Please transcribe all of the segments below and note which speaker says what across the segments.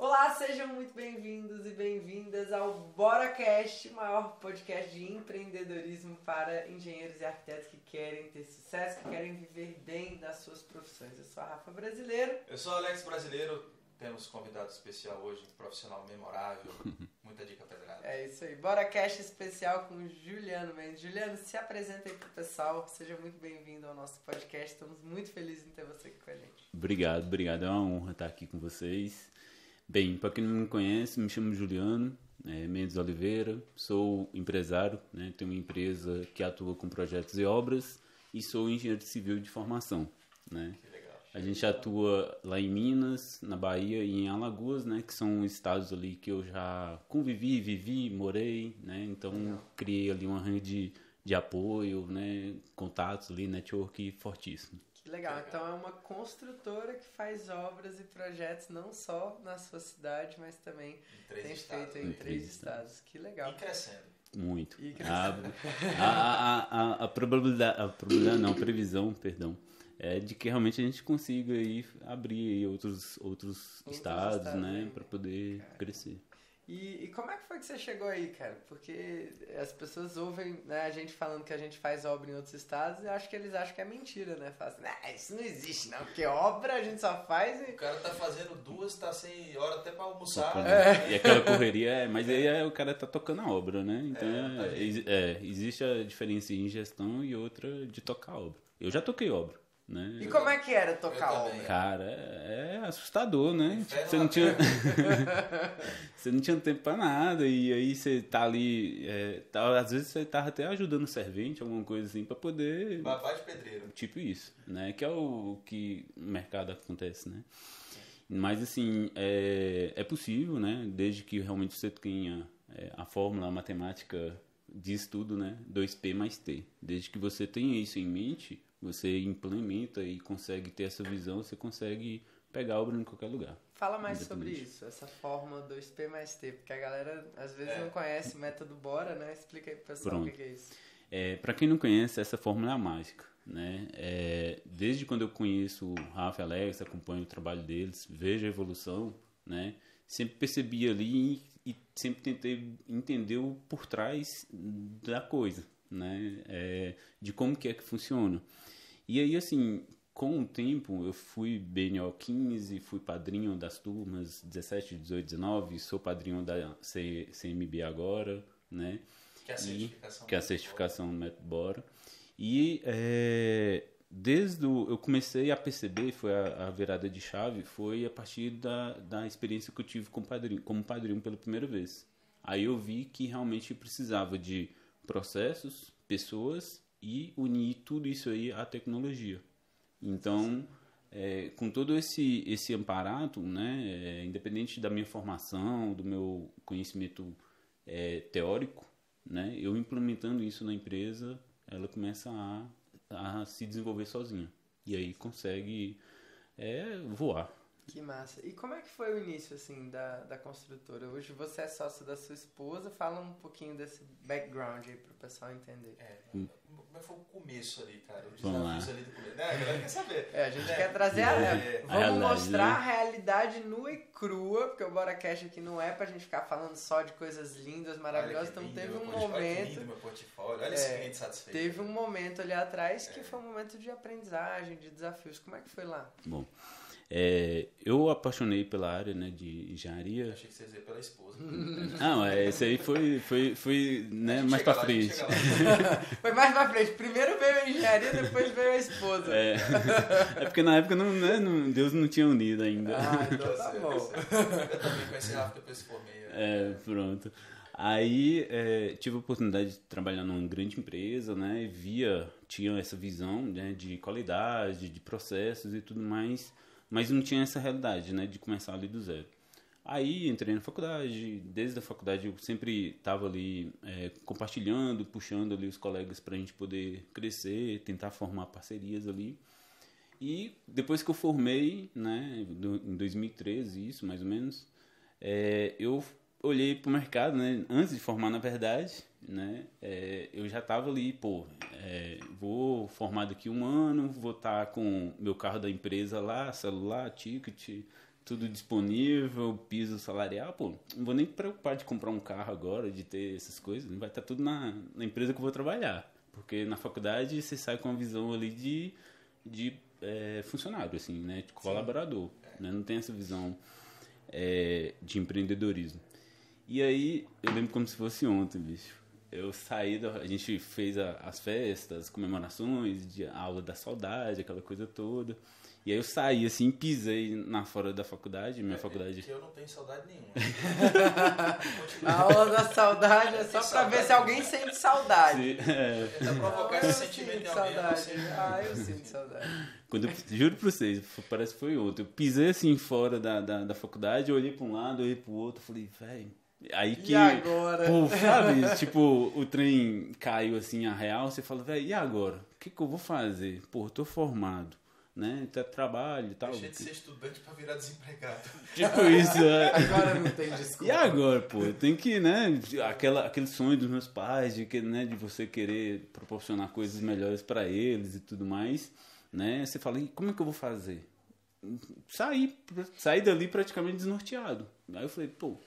Speaker 1: Olá, sejam muito bem-vindos e bem-vindas ao BoraCast, maior podcast de empreendedorismo para engenheiros e arquitetos que querem ter sucesso, que querem viver bem das suas profissões. Eu sou a Rafa Brasileiro.
Speaker 2: Eu sou o Alex Brasileiro. Temos convidado especial hoje, um profissional memorável, muita dica pedrada.
Speaker 1: É isso aí, BoraCast especial com Juliano Mendes. Juliano, se apresenta aí pro pessoal, seja muito bem-vindo ao nosso podcast. Estamos muito felizes em ter você aqui com a gente.
Speaker 3: Obrigado, obrigado. É uma honra estar aqui com vocês. Bem, para quem não me conhece, me chamo Juliano é, Mendes Oliveira, sou empresário, né, tenho uma empresa que atua com projetos e obras e sou engenheiro civil de formação. Né. A gente atua lá em Minas, na Bahia e em Alagoas, né, que são estados ali que eu já convivi, vivi, morei, né, então
Speaker 1: Legal.
Speaker 3: criei ali uma rede de apoio, né, contatos ali, network fortíssimo.
Speaker 1: Que legal.
Speaker 2: Legal.
Speaker 1: Então é uma construtora que faz obras e projetos não só na sua cidade, mas também tem
Speaker 2: estados.
Speaker 1: feito em
Speaker 3: Em
Speaker 1: três
Speaker 3: três
Speaker 1: estados. Que legal.
Speaker 2: E crescendo.
Speaker 3: Muito.
Speaker 1: E
Speaker 3: A, a, a, a, a probabilidade, a probabilidade, não, a previsão, perdão, é de que realmente a gente consiga aí abrir aí outros, outros, estados,
Speaker 1: estados
Speaker 3: né, para poder
Speaker 1: Cara.
Speaker 3: crescer.
Speaker 1: E, e como é que foi que você chegou aí, cara? Porque as pessoas ouvem né, a gente falando que a gente faz obra em outros estados e acho que eles acham que é mentira, né? Falam assim, "Ah, isso não existe não, porque obra a gente só faz e...
Speaker 2: O cara tá fazendo duas, tá sem hora até pra almoçar. Né?
Speaker 3: E aquela correria, é, mas aí é, o cara tá tocando a obra, né? Então
Speaker 2: É, tá
Speaker 3: é, é, existe a diferença em gestão e outra de tocar a obra. Eu já toquei obra, né?
Speaker 1: E como é que era tocar obra?
Speaker 2: também.
Speaker 3: Cara, é, é assustador, né?
Speaker 2: Inferno
Speaker 3: Tipo, você não tinha. você não tinha tempo pra nada, e aí você tá ali. é, tá- às vezes você tava até ajudando o servente, alguma coisa assim, pra poder.
Speaker 2: Babá de pedreiro.
Speaker 3: Tipo isso, né? Que é o que no mercado acontece, né? Mas assim, é, é possível, né? Desde que realmente você tenha é, a fórmula a matemática diz tudo, né? 2P mais T. Desde que você tenha isso em mente, você implementa e consegue ter essa visão, você consegue pegar a obra em qualquer lugar.
Speaker 1: Fala mais sobre isso, essa fórmula 2P mais T, porque a galera às vezes
Speaker 2: É.
Speaker 1: não conhece o método Bora, né? Explica aí pro pessoal o
Speaker 3: Pronto.
Speaker 1: que que é isso.
Speaker 3: É, para quem não conhece, essa fórmula é a mágica, né? É, desde quando eu conheço o Rafa e Alex, acompanho o trabalho deles, vejo a evolução, né? Sempre percebi ali e, e sempre tentei entender o por trás da coisa, né? É, de como que é que funciona. E aí, assim, com o tempo, eu fui BNO 15, fui padrinho das turmas 17, 18, 19, sou padrinho da C- CMB agora, né?
Speaker 2: Que é a
Speaker 3: E-
Speaker 2: certificação.
Speaker 3: que é a certificação do método Bora. E é, desde o, eu comecei a perceber, foi a, a virada de chave, foi a partir da, da experiência que eu tive como padrinho, como padrinho pela primeira vez. Aí eu vi que realmente precisava de processos, pessoas e unir tudo isso aí à tecnologia. Então, é, com todo esse esse amparato, né, é, independente da minha formação, do meu conhecimento é, teórico, né, eu implementando isso na empresa, ela começa a, a se desenvolver sozinha e aí consegue é, voar.
Speaker 1: Que massa. E como é que foi o início, assim, da, da construtora? Hoje você é sócio da sua esposa, fala um pouquinho desse background aí pro pessoal entender.
Speaker 2: É, como é que foi o começo ali, cara? Os
Speaker 3: Vamos lá.
Speaker 2: desafios ali do começo. Né? A galera quer saber.
Speaker 1: É, a gente
Speaker 2: né?
Speaker 1: quer trazer a,
Speaker 2: É,
Speaker 1: Vamos
Speaker 3: a
Speaker 1: mostrar a realidade nua e crua, porque o Bora Cash aqui não é pra gente ficar falando só de coisas lindas, maravilhosas. Então
Speaker 2: lindo,
Speaker 1: teve um momento.
Speaker 2: lindo meu portfólio. Olha
Speaker 1: É,
Speaker 2: esse cliente satisfeito.
Speaker 1: Teve um momento ali atrás
Speaker 2: É.
Speaker 1: que foi um momento de aprendizagem, de desafios. Como é que foi lá?
Speaker 3: Bom, é, eu apaixonei pela área né, de engenharia.
Speaker 2: achei que você ia dizer pela esposa.
Speaker 3: Não, é, esse aí foi, foi, foi né, mais pra
Speaker 2: lá,
Speaker 3: frente.
Speaker 1: Foi mais pra frente. Primeiro veio a engenharia, depois veio a esposa.
Speaker 3: É, é porque na época não, né, não- Deus não tinha unido ainda.
Speaker 1: Ah, então tá
Speaker 2: certo,
Speaker 1: bom.
Speaker 2: Eu também conheci Rafa depois se formei. né?
Speaker 3: É, pronto. Aí é, tive a oportunidade de trabalhar numa grande empresa, né? Via, tinha essa visão né, de qualidade, de processos e tudo mais, mas não tinha essa realidade, né? De começar ali do zero. Aí entrei na faculdade, desde a faculdade eu sempre estava ali é, compartilhando, puxando ali os colegas para a gente poder crescer, tentar formar parcerias ali. E depois que eu formei, né, em 2013, isso mais ou menos, é, eu olhei pro mercado, né, antes de formar na verdade, né, é, eu já tava ali, pô, é, vou formar daqui um ano, vou estar com meu carro da empresa lá, celular, ticket, tudo disponível, piso salarial, pô, não vou nem preocupar de comprar um carro agora, de ter essas coisas, vai estar tudo na, na empresa que eu vou trabalhar. Porque na faculdade você sai com uma visão ali de, de é, funcionário, assim, né? De colaborador. Né? Não tem essa visão é, de empreendedorismo. E aí, eu lembro como se fosse ontem, bicho. Eu saí, da, a gente fez a, as festas, comemorações, de aula da saudade, aquela coisa toda. E aí eu saí assim, pisei na fora da faculdade, minha
Speaker 2: É,
Speaker 3: faculdade.
Speaker 2: Que eu não tenho saudade nenhuma.
Speaker 1: A aula da saudade é só pra ver se alguém sente saudade.
Speaker 3: É,
Speaker 2: Tenta provocar
Speaker 1: eu
Speaker 2: esse sentimento em alguém.
Speaker 1: saudade. Ah, eu sinto saudade.
Speaker 3: quando eu, juro pra vocês, parece que foi ontem. Eu pisei assim fora da, da, da faculdade, eu olhei pra um lado, olhei pro outro, falei, velho. Aí que.
Speaker 1: E agora?
Speaker 3: Pô, sabe? tipo, o trem caiu assim a real, você fala, velho, e agora? O que, que eu vou fazer? Pô, eu tô formado, né? Tá trabalho e tal.
Speaker 2: Deixei de ser estudante pra virar desempregado.
Speaker 3: Tipo isso, é.
Speaker 1: Agora não tem desculpa.
Speaker 3: E agora, pô, eu tenho que, né, aquela, aquele sonho dos meus pais de que, né, de você querer proporcionar coisas melhores pra eles e tudo mais, né? Você fala, e como é que eu vou fazer? Saí, saí dali praticamente desnorteado. Aí eu falei, pô,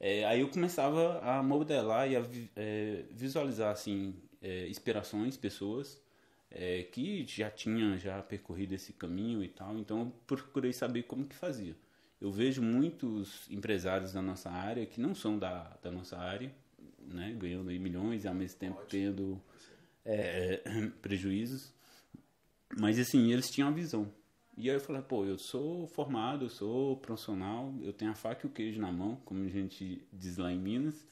Speaker 3: é, aí eu começava a modelar e a é, visualizar assim é, inspirações, pessoas é, que já tinham já percorrido esse caminho e tal. Então eu procurei saber como que fazia. Eu vejo muitos empresários da nossa área que não são da, da nossa área, né, ganhando aí milhões e ao mesmo tempo tendo é, prejuízos. Mas assim, eles tinham a visão. E aí eu falei, pô, eu sou formado, eu sou profissional, eu tenho a faca e o queijo na mão, como a gente diz lá em Minas.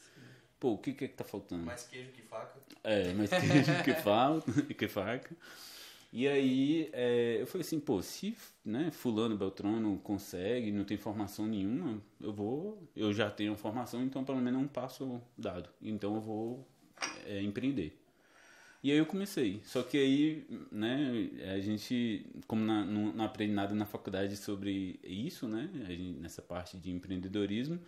Speaker 3: Pô, o que que é que tá faltando?
Speaker 2: Mais queijo que faca.
Speaker 3: É, mas queijo que falta, que faca. E aí é, eu falei assim, pô, se né, fulano, Beltrano consegue, não tem formação nenhuma, eu vou, eu já tenho formação, então pelo menos é um passo dado. Então eu vou é, empreender. E aí eu comecei. Só que aí, né, a gente, como na- não, não aprende nada na faculdade sobre isso, né, gente- nessa parte de empreendedorismo,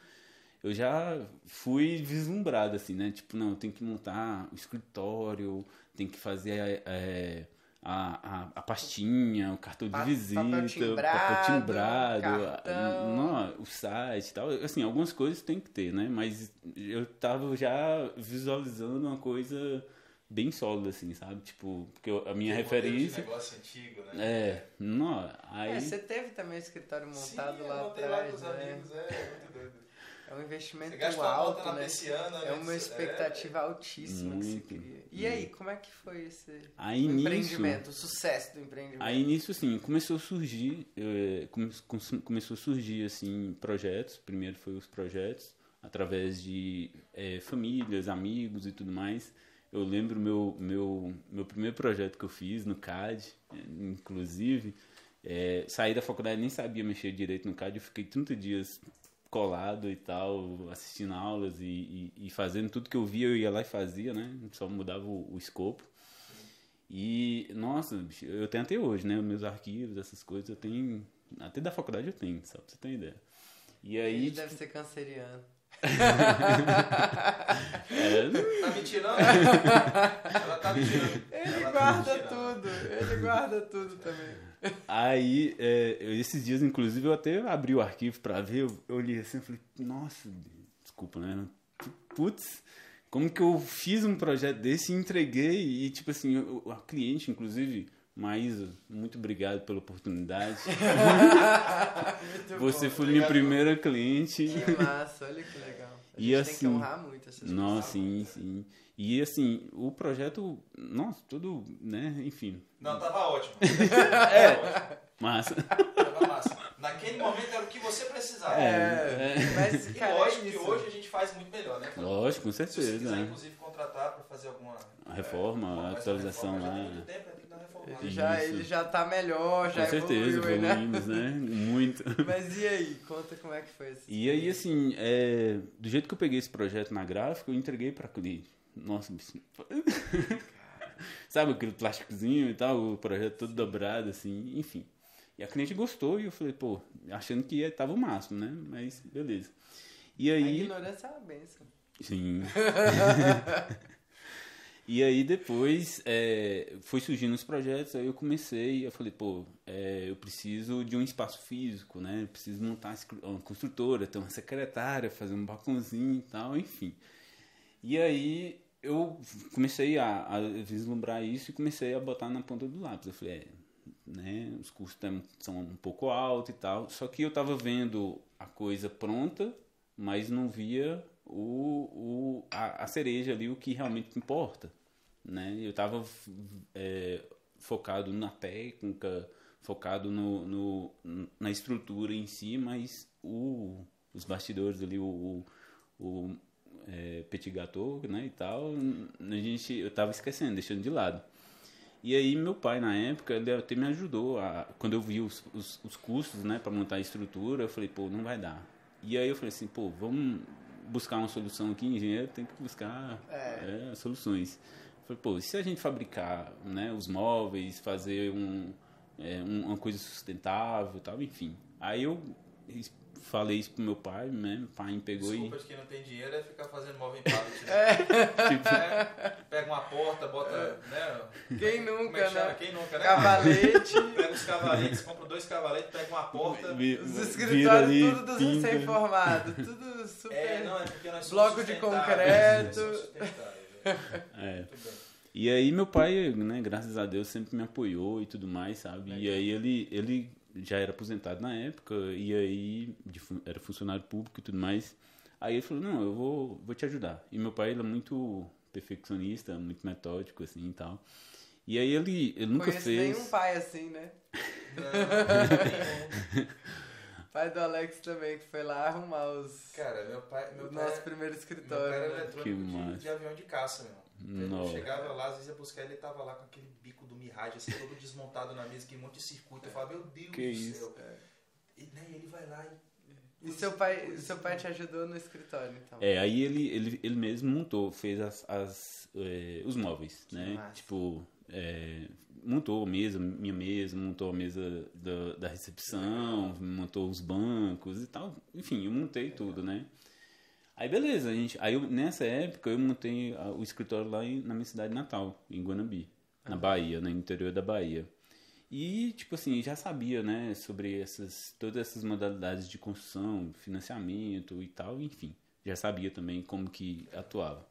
Speaker 3: eu já fui vislumbrado, assim, né, tipo, não, eu tenho que montar o escritório, tem que fazer é, a, a, a pastinha, o cartão de visita,
Speaker 1: papel
Speaker 3: o
Speaker 1: timbrado,
Speaker 3: papel timbrado,
Speaker 1: cartão.
Speaker 3: não, o site e tal. Assim, algumas coisas tem que ter, né, mas eu tava já visualizando uma coisa bem sólida, assim, sabe? Tipo, porque a minha
Speaker 2: de
Speaker 3: referência.
Speaker 2: negócio antigo, né?
Speaker 3: É, não, aí.
Speaker 1: É, você teve também o escritório montado
Speaker 2: Sim,
Speaker 1: lá
Speaker 2: montei lá
Speaker 1: atrás,
Speaker 2: com os
Speaker 1: né?
Speaker 2: amigos, é muito doido.
Speaker 1: É um investimento alto, né?
Speaker 2: persiana,
Speaker 1: É
Speaker 2: né?
Speaker 1: uma expectativa altíssima que
Speaker 3: Muito.
Speaker 1: você cria. E aí, como é que foi esse
Speaker 3: Aí
Speaker 1: o
Speaker 3: nisso-
Speaker 1: empreendimento, o sucesso do empreendimento?
Speaker 3: Aí nisso, assim, começou a surgir, come- come- começou a surgir, assim, projetos. Primeiro foi os projetos, através de eh, famílias, amigos e tudo mais. Eu lembro meu, meu, meu primeiro projeto que eu fiz no CAD, inclusive, eh, saí da faculdade nem sabia mexer direito no CAD, eu fiquei 30 dias colado e tal, assistindo aulas e, e, e fazendo tudo que eu via, eu ia lá e fazia, né? Só mudava o, o escopo. E, nossa, eu tenho até hoje, né? Meus arquivos, essas coisas, eu tenho. Até da faculdade eu tenho, só pra você ter ideia. E aí.
Speaker 1: Ele deve ser canceriano.
Speaker 2: Tá mentindo? Ela tá mentindo.
Speaker 1: Ele
Speaker 2: Ela tá
Speaker 1: guarda
Speaker 2: mentindo.
Speaker 1: tudo, ele guarda tudo também.
Speaker 3: aí, é, eu- esses dias, inclusive, eu até abri o arquivo pra ver, eu, eu olhei assim e falei, nossa, desculpa, né? Putz, como que eu fiz um projeto desse e entreguei? E, tipo assim, o- a cliente, inclusive, Maísa, muito obrigado pela oportunidade. Você
Speaker 1: bom.
Speaker 3: foi minha primeira cliente.
Speaker 1: Que massa, olha que legal. A
Speaker 3: E
Speaker 1: gente tem
Speaker 3: assim-
Speaker 1: que honrar muito essas
Speaker 3: Nossa,
Speaker 1: pessoas.
Speaker 3: sim, sim. E assim, o projeto, nossa, tudo, né, enfim.
Speaker 2: Não, tava ótimo.
Speaker 3: É, massa.
Speaker 2: Tava massa. Naquele momento era o que você precisava.
Speaker 1: É, mas,
Speaker 2: E
Speaker 1: cara,
Speaker 2: lógico
Speaker 1: é
Speaker 2: que hoje a gente faz muito melhor, né?
Speaker 3: Lógico, com
Speaker 2: Se você
Speaker 3: certeza,
Speaker 2: quiser,
Speaker 3: né?
Speaker 2: inclusive, contratar para fazer alguma
Speaker 3: A reforma,
Speaker 2: é,
Speaker 3: a atualização lá.
Speaker 2: tem muito tempo,
Speaker 1: Ele já,
Speaker 3: Isso.
Speaker 1: ele já tá melhor, já
Speaker 3: Com certeza,
Speaker 1: evoluiu, né?
Speaker 3: evoluímos, né? Muito.
Speaker 1: Mas e aí? Conta como é que foi esse
Speaker 3: E aí, assim, é, do jeito que eu peguei esse projeto na gráfica, eu entreguei pra cliente. Nossa, bicho. Sabe aquele plásticozinho e tal, o projeto todo dobrado, assim, enfim. E a cliente gostou e eu falei, pô, achando que ia, tava o máximo, né? Mas beleza. E
Speaker 1: A
Speaker 3: aí.
Speaker 1: ignorância é uma benção.
Speaker 3: Sim. E aí depois é, foi surgindo os projetos, aí eu comecei, eu falei, pô, é, eu preciso de um espaço físico, né? Eu preciso montar uma construtora, ter uma secretária, fazer um balcãozinho e tal, enfim. E aí eu comecei a, a, vislumbrar isso e comecei a botar na ponta do lápis. Eu falei, é, né, os custos são um pouco altos e tal. Só que eu estava vendo a coisa pronta, mas não via o, o, a, a cereja ali, o que realmente importa. Né? Eu estava é, focado na técnica, focado no, no, na estrutura em si, mas o, os bastidores ali, o, o é, petit gâteau, né, e tal, a gente, eu tava esquecendo, deixando de lado. E aí meu pai, na época, ele até me ajudou, a, quando eu vi os, os, os custos, né, para montar a estrutura, eu falei, pô, não vai dar. E aí eu falei assim, pô, vamos buscar uma solução aqui, engenheiro tem que buscar é. É, soluções. Falei, pô, se a gente fabricar, né, os móveis, fazer um, é, uma coisa sustentável e tal, enfim. Aí eu falei isso pro meu pai, né? Meu pai me pegou
Speaker 2: Desculpa, e. Desculpa, quem não tem dinheiro é ficar fazendo móvel em pallet. Né? É. tipo... é, pega uma porta, bota. É. Né?
Speaker 1: Quem é nunca, é
Speaker 2: né? Quem nunca, né?
Speaker 1: Cavalete.
Speaker 2: pega os cavaletes, compra dois cavaletes, pega uma porta.
Speaker 1: Vi, os escritórios tudo dos recém-formados. Tudo super.
Speaker 2: É, não, é porque nós
Speaker 1: Bloco de concreto.
Speaker 3: É. E aí meu pai, né, graças a Deus, sempre me apoiou e tudo mais, sabe? E aí ele, ele já era aposentado na época, e aí de, era funcionário público e tudo mais. Aí ele falou, não, eu vou, vou te ajudar. E meu pai, ele é muito perfeccionista, muito metódico, assim, e tal. E aí ele, ele nunca
Speaker 1: Conheço
Speaker 3: fez...
Speaker 1: nenhum pai assim, né? Não, pai do Alex também, que foi lá arrumar os...
Speaker 2: Cara, meu pai... Meu
Speaker 1: o
Speaker 2: pai,
Speaker 1: nosso é primeiro escritório.
Speaker 2: Meu pai era eletrônico de, de, avião de caça, meu.
Speaker 3: Não.
Speaker 2: Eu chegava lá, às vezes ia buscar ele, tava lá com aquele bico do Mirage, assim, todo desmontado na mesa, aquele monte de circuito. Eu falava, meu Deus
Speaker 3: que
Speaker 2: do
Speaker 3: isso?
Speaker 2: céu. É. E né, ele vai lá e.
Speaker 1: E seu pai, seu pai te ajudou no escritório, então?
Speaker 3: É, aí ele, ele, ele mesmo montou, fez as, as é, os móveis, que né? Massa. Tipo, é, montou a mesa, minha mesa, montou a mesa da, da recepção, montou os bancos e tal. Enfim, eu montei tudo, né? Aí beleza, a gente, aí eu, nessa época eu montei o escritório lá em, na minha cidade natal, em Guanambi, na Bahia, no interior da Bahia. E, tipo assim, já sabia, né, sobre essas, todas essas modalidades de construção, financiamento e tal, enfim. Já sabia também como que atuava.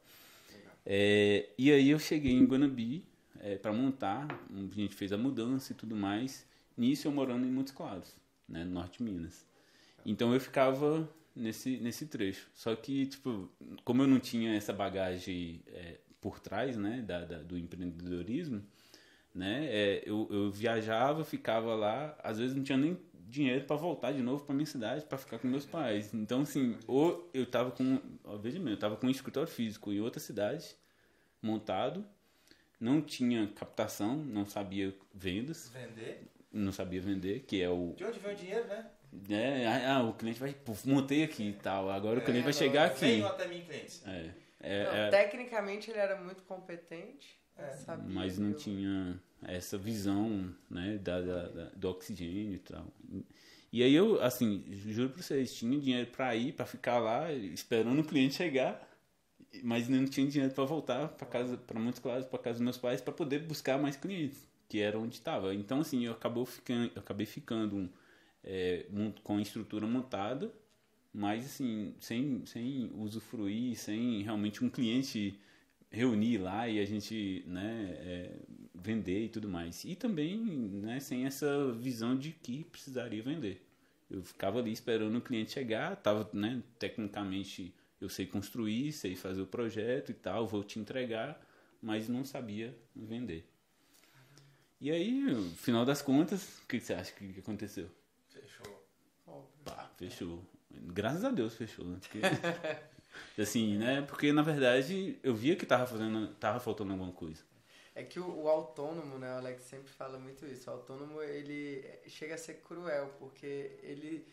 Speaker 3: É, e aí eu cheguei em Guanambi é, para montar, a gente fez a mudança e tudo mais. Nisso eu morando em Montes Claros, né, no norte de Minas. Então eu ficava nesse, nesse trecho. Só que, tipo, como eu não tinha essa bagagem é, por trás, né, da, da, do empreendedorismo, né, é, eu, eu viajava, ficava lá, às vezes não tinha nem dinheiro para voltar de novo para minha cidade para ficar com meus pais. Então, assim, ou eu tava com, veja bem, eu tava com um escritório físico em outra cidade montado, não tinha captação, não sabia vendas.
Speaker 2: Vender?
Speaker 3: Não sabia vender, que é o.
Speaker 2: De onde vem o dinheiro, né?
Speaker 3: É, ah, ah, o cliente vai, puf, montei aqui e tal, agora o cliente é, vai chegar aqui.
Speaker 2: Venham até mim, clientes.
Speaker 3: É, é,
Speaker 1: não,
Speaker 3: é,
Speaker 1: tecnicamente ele era muito competente,
Speaker 2: É.
Speaker 1: sabia,
Speaker 3: mas não
Speaker 1: viu?
Speaker 3: tinha essa visão, né, da, da- da- do oxigênio e tal. E aí eu, assim, juro pra vocês, tinha dinheiro pra ir, pra ficar lá, esperando o cliente chegar, mas não tinha dinheiro pra voltar pra casa, para muitos claros, pra casa dos meus pais, pra poder buscar mais clientes, que era onde estava. Então, assim, eu, acabou ficando, eu acabei ficando é, com a estrutura montada, mas assim, sem, sem usufruir, sem realmente um cliente reunir lá e a gente né, é, vender e tudo mais. E também né, sem essa visão de que precisaria vender. Eu ficava ali esperando o cliente chegar, tava, né, tecnicamente eu sei construir, sei fazer o projeto e tal, vou te entregar, mas não sabia vender. E aí, no final das contas, o que você acha que aconteceu?
Speaker 2: Fechou.
Speaker 3: Pá, fechou. Graças a Deus fechou, né? Porque, assim, né? Porque na verdade eu via que tava fazendo, tava faltando alguma coisa.
Speaker 1: É que o, o autônomo, né, o Alex sempre fala muito isso, o autônomo ele chega a ser cruel, porque ele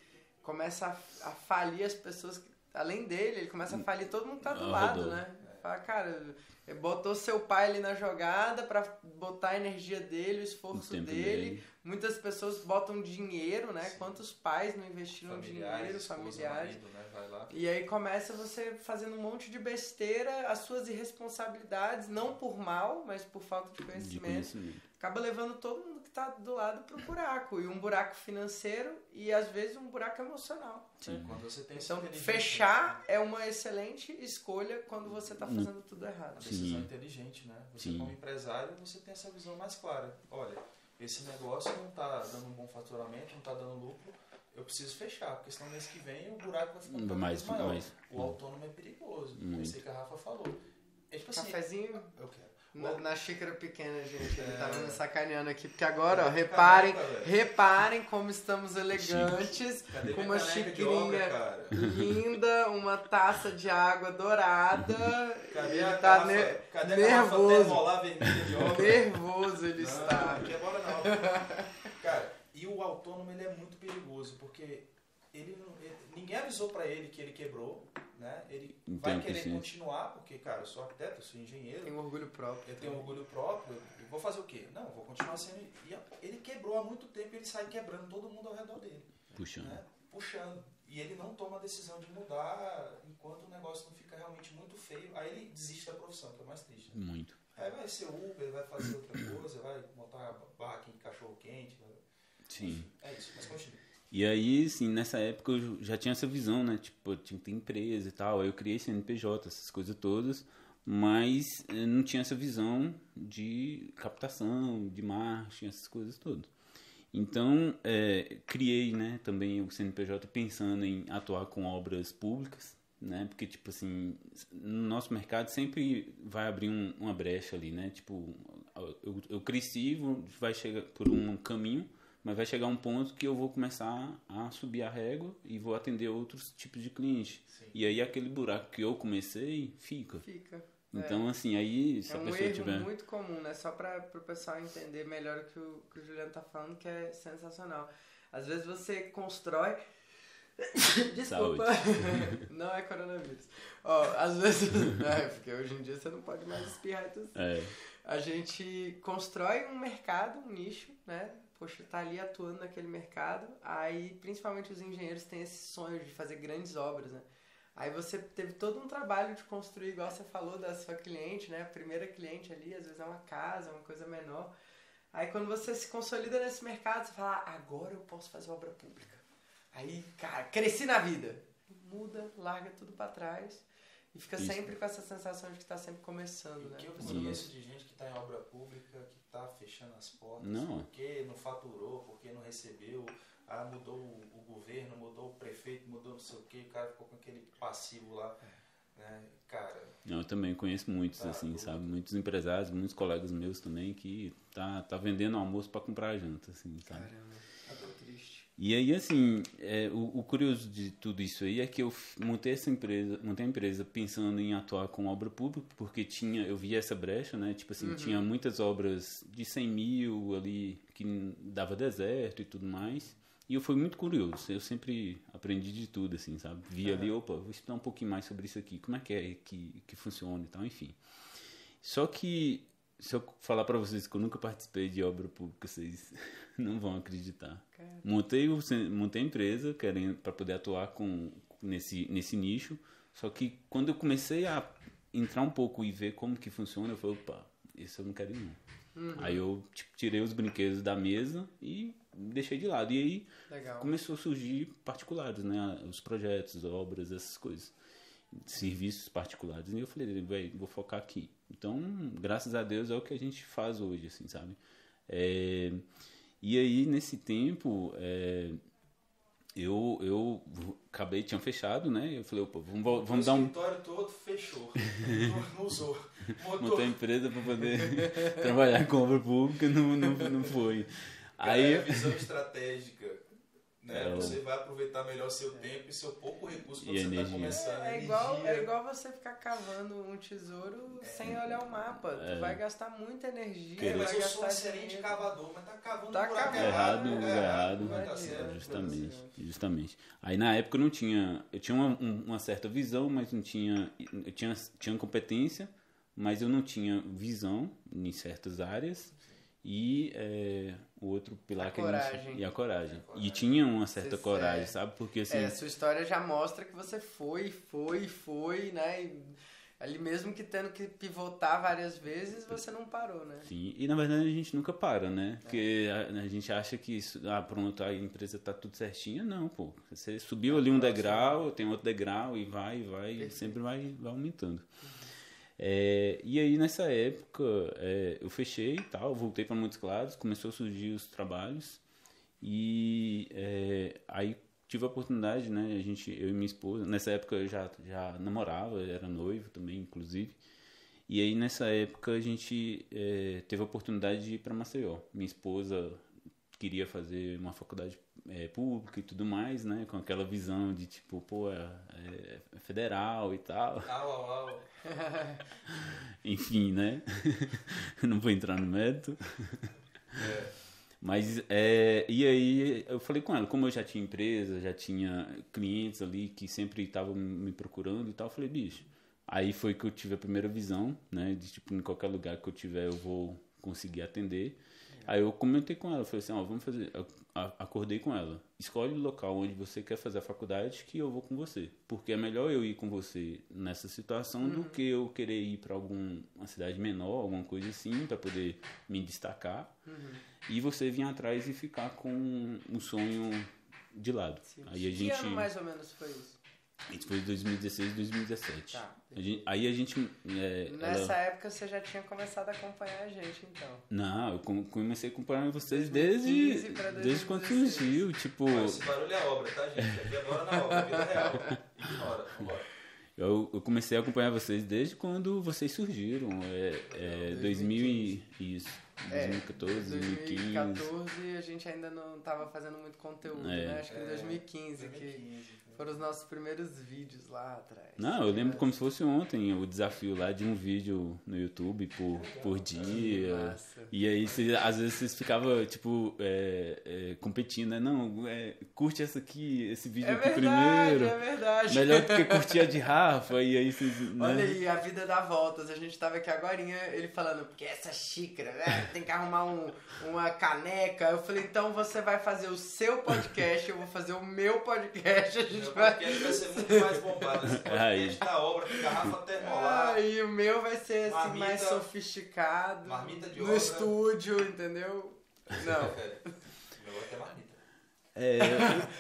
Speaker 1: começa a, a falir as pessoas, que, além dele, ele começa a falir todo mundo tá do lado, né? Fala, cara, botou seu pai ali na jogada para botar a energia dele, o esforço
Speaker 3: tempo
Speaker 1: dele.
Speaker 3: dele.
Speaker 1: Muitas pessoas botam dinheiro, né?
Speaker 2: Sim.
Speaker 1: Quantos pais não investiram
Speaker 2: Familiares,
Speaker 1: dinheiro, familiares.
Speaker 2: marido, né? Vai lá.
Speaker 1: E aí começa você fazendo um monte de besteira, as suas irresponsabilidades, não por mal, mas por falta de
Speaker 3: De
Speaker 1: conhecimento.
Speaker 3: conhecimento.
Speaker 1: Acaba levando todo mundo tá do lado pro buraco. E um buraco financeiro e às vezes um buraco emocional.
Speaker 3: Sim.
Speaker 2: Quando você tem
Speaker 1: Então, fechar é uma excelente escolha quando você tá fazendo tudo errado.
Speaker 2: decisão
Speaker 3: Sim.
Speaker 2: inteligente, né? Você
Speaker 3: Sim.
Speaker 2: como empresário, você tem essa visão mais clara. Olha, esse negócio não está dando um bom faturamento, não está dando lucro, eu preciso fechar, porque senão mês que vem o buraco vai ficar
Speaker 3: Mais-
Speaker 2: maior.
Speaker 3: mais-
Speaker 2: o autônomo é perigoso.
Speaker 3: Muito.
Speaker 2: Que a Rafa falou. É tipo assim,
Speaker 1: Cafezinho
Speaker 2: eu quero.
Speaker 1: Na, na xícara pequena, gente. Ele
Speaker 2: É.
Speaker 1: tava me sacaneando aqui. Porque agora, ó, reparem,
Speaker 2: caneca,
Speaker 1: reparem como estamos elegantes.
Speaker 2: Cadê
Speaker 1: com uma
Speaker 2: caneca de
Speaker 1: xicrinha
Speaker 2: obra, cara?
Speaker 1: linda, uma taça de água dourada.
Speaker 2: Cadê
Speaker 1: ele tá ne-
Speaker 2: cadê
Speaker 1: nervoso. Nervoso ele
Speaker 2: Não,
Speaker 1: está.
Speaker 2: Não quer bola não. Cara, e o autônomo ele é muito perigoso, porque ele, ele- ninguém avisou pra ele que ele quebrou, né? Ele
Speaker 3: Não
Speaker 2: vai querer continuar, porque, cara, eu sou arquiteto, eu sou engenheiro,
Speaker 1: Tem um orgulho próprio.
Speaker 2: eu tenho orgulho próprio, eu vou fazer o quê? Não, vou continuar sendo. E ele quebrou há muito tempo e ele sai quebrando todo mundo ao redor dele,
Speaker 3: Puxando.
Speaker 2: né? Puxando. E ele não toma a decisão de mudar enquanto o negócio não fica realmente muito feio. Aí ele desiste da profissão, que é o mais triste. né?
Speaker 3: Muito.
Speaker 2: Aí vai ser Uber, vai fazer outra coisa, vai montar barraquinha de cachorro quente. vai-
Speaker 3: Sim.
Speaker 2: É isso, mas continua.
Speaker 3: E aí, assim, nessa época eu já tinha essa visão, né? Tipo, eu tinha que ter empresa e tal. Aí eu criei CNPJ, essas coisas todas. Mas eh, não tinha essa visão de captação, de marketing, essas coisas todas. Então, eh, criei, né, também o CNPJ pensando em atuar com obras públicas, né? Porque, tipo assim, no nosso mercado sempre vai abrir um- uma brecha ali, né? Tipo, eu, eu cresci, vai chegar por um caminho, mas vai chegar um ponto que eu vou começar a subir a régua e vou atender outros tipos de clientes.
Speaker 2: Sim.
Speaker 3: E aí aquele buraco que eu comecei fica.
Speaker 1: Fica.
Speaker 3: Então, assim, aí se
Speaker 1: É
Speaker 3: a
Speaker 1: um
Speaker 3: pessoa
Speaker 1: erro
Speaker 3: tiver.
Speaker 1: muito comum, né? Só para o pessoal entender melhor o que o, que o Juliano tá falando, que é sensacional. Às vezes você constrói. Desculpa. não é coronavírus. Ó, às vezes. É, porque hoje em dia você não pode mais espirrar e tossir.
Speaker 3: É,
Speaker 1: A gente constrói um mercado, um nicho, né? Poxa, tá ali atuando naquele mercado. Aí, principalmente os engenheiros têm esse sonho de fazer grandes obras, né? Aí você teve todo um trabalho de construir, igual você falou da sua cliente, né? A primeira cliente ali, às vezes é uma casa, uma coisa menor. Aí quando você se consolida nesse mercado, você fala, ah, agora eu posso fazer obra pública. Aí, cara, cresci na vida. Muda, larga tudo pra trás. E fica
Speaker 3: Isso.
Speaker 1: sempre com essa sensação de que tá sempre começando,
Speaker 2: O
Speaker 1: né?
Speaker 2: que eu conheço de gente que está em obra pública, que está fechando as portas,
Speaker 3: Não.
Speaker 2: porque não faturou, porque não recebeu, ah, mudou o, o governo, mudou o prefeito, mudou não sei o que, o cara ficou com aquele passivo lá. Né? Cara,
Speaker 3: eu também conheço muitos,
Speaker 2: Tá,
Speaker 3: assim,
Speaker 2: tudo.
Speaker 3: sabe? Muitos empresários, muitos colegas meus também que tá, tá vendendo almoço para comprar janta, assim, sabe?
Speaker 1: Caramba.
Speaker 3: E aí, assim, é, o, o curioso de tudo isso aí é que eu montei essa empresa, montei a empresa pensando em atuar com obra pública, porque tinha, eu via essa brecha, né? Tipo assim, tinha muitas obras de 100 mil ali que dava deserto e tudo mais. E eu fui muito curioso, eu sempre aprendi de tudo, assim, sabe? Via ali, opa, vou estudar um pouquinho mais sobre isso aqui, como é que é que, que funciona e tal, enfim. Só que, se eu falar pra vocês que eu nunca participei de obra pública, vocês não vão acreditar.
Speaker 1: Cara.
Speaker 3: Montei, montei a empresa para poder atuar com, nesse, nesse nicho. Só que quando eu comecei a entrar um pouco e ver como que funciona, eu falei, opa, isso eu não quero não. Aí eu tipo, tirei os brinquedos da mesa e deixei de lado. E aí
Speaker 1: Legal.
Speaker 3: começou a surgir particulares, né? Os projetos, obras, essas coisas. Serviços particulares. E eu falei, velho, vou focar aqui. Então, graças a Deus, é o que a gente faz hoje, assim, sabe? É, e aí, nesse tempo, é, eu, eu acabei, tinha fechado, né? Eu falei, opa, vamos, vamos
Speaker 2: o
Speaker 3: dar um...
Speaker 2: escritório todo fechou, não, usou. Montou,
Speaker 3: Montar a empresa para poder trabalhar com obra pública, não, não, não foi. Aí,
Speaker 2: é visão estratégica. Né?
Speaker 3: É.
Speaker 2: Você vai aproveitar melhor seu tempo e seu pouco recurso quando
Speaker 3: E
Speaker 2: você
Speaker 3: energia.
Speaker 2: tá começando.
Speaker 1: É, é igual, é igual você ficar cavando um tesouro sem olhar o mapa.
Speaker 3: É.
Speaker 1: Tu vai gastar muita energia,
Speaker 3: Querer.
Speaker 2: É, mas
Speaker 1: vai
Speaker 2: eu sou um excelente
Speaker 1: dinheiro.
Speaker 2: cavador, mas tá cavando
Speaker 1: Tá
Speaker 2: buraco
Speaker 1: cavando.
Speaker 3: errado
Speaker 2: é,
Speaker 3: lugar errado.
Speaker 2: Dar
Speaker 1: Não
Speaker 2: certo.
Speaker 1: adianta.
Speaker 3: Justamente, justamente. Aí na época eu não tinha, eu tinha uma, um- uma certa visão, mas não tinha, eu tinha, tinha competência, mas eu não tinha visão em certas áreas e é, o outro pilar
Speaker 1: A
Speaker 3: que a gente
Speaker 1: coragem.
Speaker 3: e a coragem.
Speaker 2: A coragem.
Speaker 3: E tinha uma certa coragem,
Speaker 1: é.
Speaker 3: sabe? Porque assim,
Speaker 1: É, a sua história já mostra que você foi, foi, foi, né? E ali mesmo que tendo que pivotar várias vezes, você não parou, né?
Speaker 3: Sim, e na verdade a gente nunca para, né? Porque a, a gente acha que isso, ah, pronto, a empresa tá tudo certinha. Não, pô. Você subiu ali um degrau, tem outro degrau e vai, vai, e sempre vai, vai aumentando. É, e aí nessa época é, eu fechei e tal, voltei para Montes Claros, começou a surgir os trabalhos e é, aí tive a oportunidade, né? A gente, eu e minha esposa, nessa época eu já, já namorava, era noivo também, inclusive. E aí nessa época a gente eh, teve a oportunidade de ir para Maceió. Minha esposa queria fazer uma faculdade eh, pública e tudo mais, né? Com aquela visão de tipo, pô, é, é federal e tal.
Speaker 2: Au, au, au.
Speaker 3: Enfim, né? Não vou entrar no mérito. Mas, é, e aí eu falei com ela, como eu já tinha empresa, já tinha clientes ali que sempre estavam me procurando e tal, eu falei, bicho, aí foi que eu tive a primeira visão, né, de tipo, em qualquer lugar que eu tiver eu vou conseguir atender. Aí eu comentei com ela, falei assim, ó, vamos fazer, acordei com ela, escolhe o local onde você quer fazer a faculdade que eu vou com você, porque é melhor eu ir com você nessa situação do que eu querer ir para alguma cidade menor, alguma coisa assim, para poder me destacar e você vir atrás e ficar com o sonho de lado.
Speaker 1: Sim.
Speaker 3: Aí a
Speaker 1: Que
Speaker 3: gente.
Speaker 1: ano mais ou menos foi isso?
Speaker 3: Isso foi 2016, 2017.
Speaker 1: Tá.
Speaker 3: A gente- aí a gente. é,
Speaker 1: Nessa
Speaker 3: ela-
Speaker 1: época você já tinha começado a acompanhar a gente, então.
Speaker 3: Não, eu com- comecei a acompanhar vocês
Speaker 1: 2015
Speaker 3: desde, desde quando
Speaker 1: 2016.
Speaker 3: surgiu. Tipo,
Speaker 2: Ó, Esse barulho é obra, tá, gente? Aqui agora na obra, vida real. Ignora, vambora.
Speaker 3: eu, eu comecei a acompanhar vocês desde quando vocês surgiram. É, é, 2000 e, isso,
Speaker 1: É,
Speaker 3: 2014, 2015.
Speaker 1: 2014 a gente ainda não tava fazendo muito conteúdo,
Speaker 3: É.
Speaker 1: né? Acho que em
Speaker 2: É,
Speaker 1: 2015, que
Speaker 2: 2015.
Speaker 1: Foram os nossos primeiros vídeos lá atrás.
Speaker 3: Não, eu lembro como se fosse ontem o desafio lá de um vídeo no YouTube por, por dia.
Speaker 1: Massa.
Speaker 3: E aí, cê- às vezes, vocês ficavam, tipo, é, é, competindo, né? Não, é, curte essa aqui, esse vídeo
Speaker 1: É
Speaker 3: aqui
Speaker 1: verdade,
Speaker 3: primeiro.
Speaker 1: é verdade.
Speaker 3: Melhor do que curtir a de Rafa. E aí, vocês. Né?
Speaker 1: Olha aí, a vida dá voltas. A gente tava aqui agora, ele falando, porque essa xícara, né? Tem que arrumar um, uma caneca. Eu falei, então você vai fazer o seu podcast, eu vou fazer o meu podcast. A gente
Speaker 2: Meu podcast vai ser muito mais bombado. Esse
Speaker 3: Aí.
Speaker 2: podcast da obra, com garrafa termolar.
Speaker 1: Aí o meu vai ser assim,
Speaker 2: Marmita-
Speaker 1: mais sofisticado.
Speaker 2: marmita de
Speaker 1: no
Speaker 2: obra.
Speaker 1: estúdio, entendeu? Não.
Speaker 2: Meu vai ter marmita.
Speaker 3: É,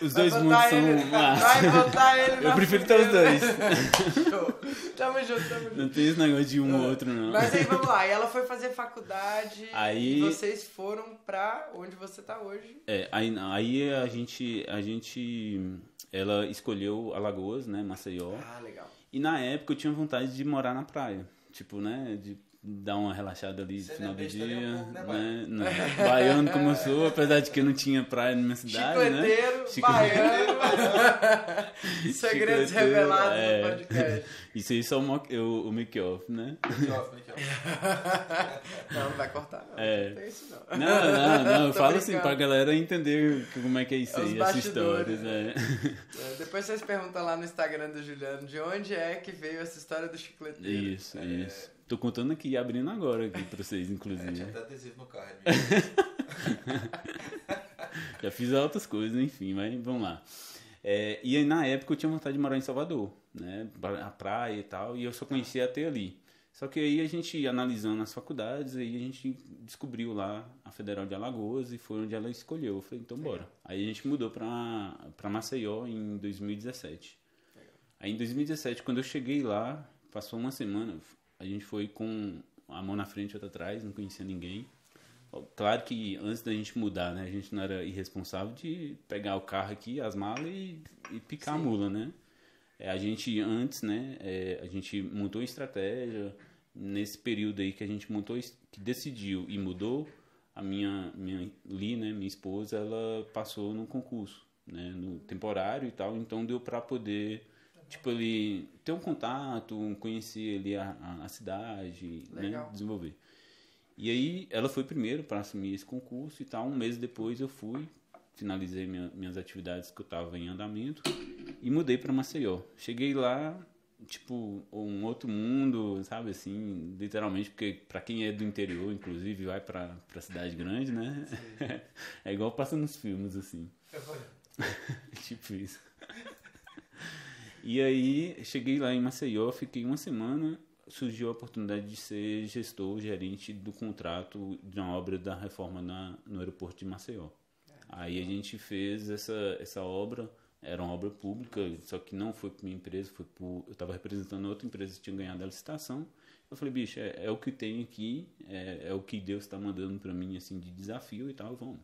Speaker 3: os dois mundos são
Speaker 1: ele-
Speaker 3: massa.
Speaker 1: Vai botar ele
Speaker 3: Eu prefiro ter os dois.
Speaker 1: Show. Tamo junto, tamo junto.
Speaker 3: Não tem esse negócio de um ou outro, não.
Speaker 1: Mas aí vamos lá, e ela foi fazer faculdade
Speaker 3: Aí-
Speaker 1: e vocês foram pra onde você tá hoje.
Speaker 3: É, aí, aí a gente, a gente, ela escolheu Alagoas, né, Maceió.
Speaker 1: Ah, legal.
Speaker 3: E na época eu tinha vontade de morar na praia. Tipo, né? De dar uma relaxada ali no
Speaker 2: Você
Speaker 3: final
Speaker 2: é
Speaker 3: do dia.
Speaker 2: um pouco, né,
Speaker 3: né? Não. Baiano como eu sou, apesar de que eu não tinha praia na minha cidade, né?
Speaker 1: Chicleteiro,
Speaker 3: Chicle-
Speaker 1: baiano. Segredos
Speaker 3: Chicleteiro,
Speaker 1: revelados
Speaker 3: é.
Speaker 1: no podcast.
Speaker 3: Isso aí só o, mo- o, o make-off, né?
Speaker 2: Make off, make off.
Speaker 1: Não, não vai cortar, não.
Speaker 3: É.
Speaker 1: Não tem isso, não.
Speaker 3: Não, não, não. Eu falo assim
Speaker 1: brincando.
Speaker 3: pra galera entender como é que é isso
Speaker 1: É
Speaker 3: aí, essas histórias. É.
Speaker 1: É, Depois vocês perguntam lá no Instagram do Juliano de onde é que veio essa história do chicleteiro.
Speaker 3: Isso, isso. Tô contando aqui abrindo agora aqui pra vocês,
Speaker 2: É,
Speaker 3: inclusive.
Speaker 2: tinha até adesivo no carro. é.
Speaker 3: Já fiz outras coisas, enfim, mas vamos lá. É, e aí, na época eu tinha vontade de morar em Salvador, né? A praia e tal, e eu só conhecia até ali. Só que aí a gente, analisando as faculdades, aí a gente descobriu lá a Federal de Alagoas e foi onde ela escolheu. Eu falei, então bora. Aí a gente mudou pra, pra Maceió em 2017. Aí em 2017, quando eu cheguei lá, passou uma semana, a gente foi com a mão na frente e outra atrás, não conhecia ninguém. Claro que antes da gente mudar, né, a gente não era irresponsável de pegar o carro aqui, as malas e, e picar a mula, né? É, a gente antes, né, é, a gente montou estratégia nesse período aí que a gente montou, que decidiu e mudou, a minha minha Li, né, minha esposa, ela passou no concurso, né, no temporário e tal, então deu para poder tipo, ele ter um contato, conhecer ali a, a, a cidade, né?
Speaker 1: Legal.
Speaker 3: Desenvolver. E aí ela foi primeiro para assumir esse concurso e tal. Um mês depois eu fui, finalizei minha- minhas atividades que eu estava em andamento e mudei para Maceió. Cheguei lá, tipo, um outro mundo, sabe assim, literalmente, porque para quem é do interior, inclusive, vai para para cidade grande, né? é igual passa nos filmes assim. tipo isso. E aí, cheguei lá em Maceió, fiquei uma semana, surgiu a oportunidade de ser gestor, gerente do contrato de uma obra da reforma na, no aeroporto de Maceió. Aí a gente fez essa, essa obra, era uma obra pública, só que não foi para minha empresa, foi por, eu estava representando outra empresa que tinha ganhado a licitação. Eu falei, bicho, é, é o que tem aqui, é, é o que Deus está mandando para mim, assim, de desafio e tal, vamos.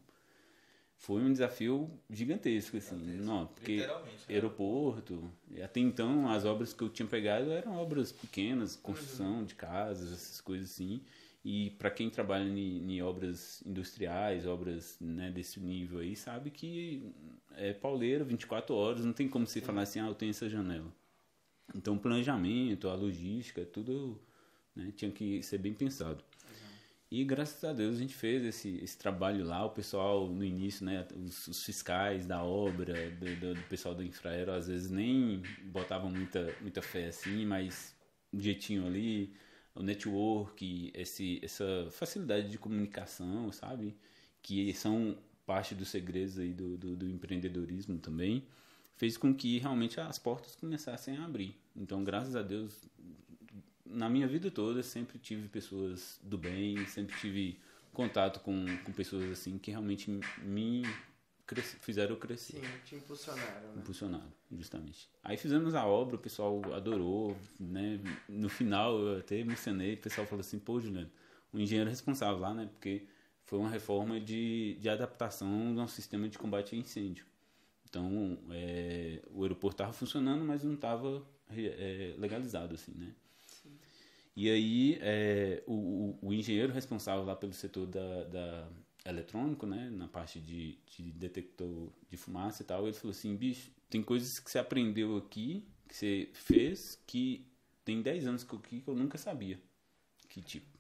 Speaker 3: Foi um desafio gigantesco, assim, não, porque
Speaker 2: né?
Speaker 3: aeroporto. Até então, as obras que eu tinha pegado eram obras pequenas, construção de casas, essas coisas assim. E para quem trabalha em, obras industriais, obras né, desse nível aí, sabe que é pauleira 24 horas, não tem como você falar assim, ah, eu tenho essa janela. Então, o planejamento, a logística, tudo né, tinha que ser bem pensado. E graças a Deus a gente fez esse, esse trabalho lá. O pessoal no início, né, os, os fiscais da obra, do, do, do pessoal do Infraero, às vezes nem botavam muita, muita fé assim, mas um jeitinho ali, o network, esse, essa facilidade de comunicação, sabe? Que são parte dos segredos aí do, do, do empreendedorismo também, fez com que realmente as portas começassem a abrir. Então, graças a Deus, na minha vida toda sempre tive pessoas do bem, sempre tive contato com, com pessoas assim que realmente me cresce- fizeram eu crescer,
Speaker 1: Sim, te impulsionaram, né?
Speaker 3: impulsionaram, justamente. Aí fizemos a obra, o pessoal adorou, né? No final eu até emocionei, o pessoal falou assim, pô, Juliano, o engenheiro responsável lá, né? Porque foi uma reforma de, de adaptação de um sistema de combate a incêndio. Então, é, o aeroporto estava funcionando, mas não estava legalizado, assim, né? E aí, é, o, o, engenheiro responsável lá pelo setor da, da eletrônico, né, na parte de, de detector de fumaça e tal, ele falou assim, bicho, tem coisas que você aprendeu aqui, que você fez, que tem 10 anos que eu, que eu nunca sabia. Que tipo.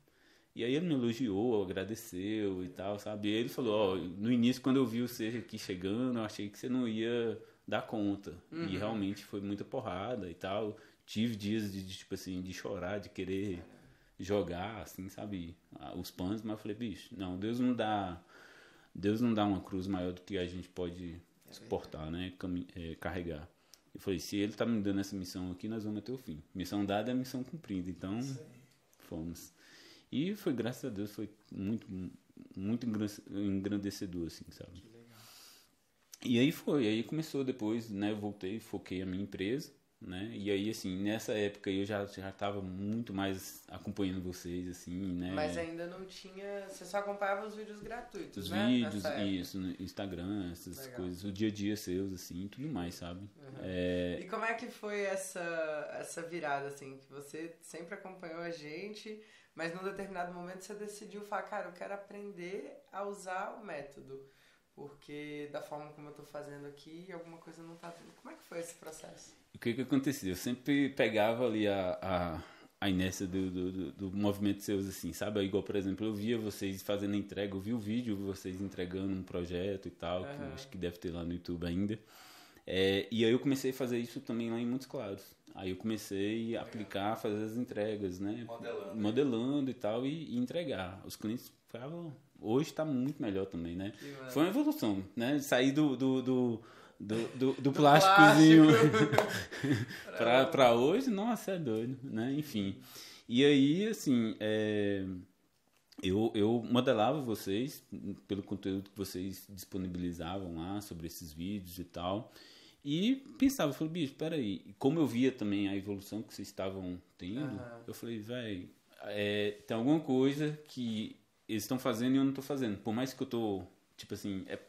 Speaker 3: E aí ele me elogiou, agradeceu e tal, sabe? E ele falou, ó, no início quando eu vi você aqui chegando, eu achei que você não ia dar conta. E realmente foi muita porrada e tal. Tive dias de, de, tipo assim, de chorar, de querer jogar, assim, sabe, os panos, mas eu falei, bicho, não, Deus não dá. Deus não dá uma cruz maior do que a gente pode suportar, né? é, carregar. Eu falei, se ele tá me dando essa missão aqui, nós vamos até o fim. Missão dada é missão cumprida, então fomos. E foi, graças a Deus, foi muito, muito engran- engrandecedor, assim, sabe? E aí foi, aí começou depois, né, eu voltei, foquei a minha empresa, né, e aí, assim, nessa época eu já, já tava muito mais acompanhando vocês, assim, né.
Speaker 1: Mas ainda não tinha. Você só acompanhava os vídeos gratuitos,
Speaker 3: Os
Speaker 1: né?
Speaker 3: vídeos, isso, no Instagram, essas
Speaker 1: Legal.
Speaker 3: coisas, o dia a dia seus, assim, tudo mais, sabe? É,
Speaker 1: E como é que foi essa, essa virada, assim? Que você sempre acompanhou a gente, mas num determinado momento você decidiu falar, cara, eu quero aprender a usar o método. Porque da forma como eu tô fazendo aqui, alguma coisa não tá vindo. Como é que foi esse processo?
Speaker 3: O que que acontecia? Eu sempre pegava ali a, a, a inércia do, do, do, movimento seus, assim, sabe? Igual, por exemplo, eu via vocês fazendo entrega, eu vi o vídeo, vocês entregando um projeto e tal, que eu acho que deve ter lá no YouTube ainda. É, e aí eu comecei a fazer isso também lá em Montes Claros. Aí eu comecei a aplicar, fazer as entregas, né?
Speaker 2: Modelando.
Speaker 3: Modelando e tal, e, e entregar. Os clientes ficavam... Hoje está muito melhor também, né? Foi uma evolução, né? Sair do, do, do, do, do, do plásticozinho pra, pra hoje, nossa, é doido, né? Enfim. E aí, assim, é, eu, eu modelava vocês pelo conteúdo que vocês disponibilizavam lá sobre esses vídeos e tal. E pensava, eu falei, bicho, peraí. Como eu via também a evolução que vocês estavam tendo,
Speaker 1: Aham.
Speaker 3: eu falei, velho, tem alguma coisa que eles estão fazendo e eu não tô fazendo. Por mais que eu tô, tipo assim, é,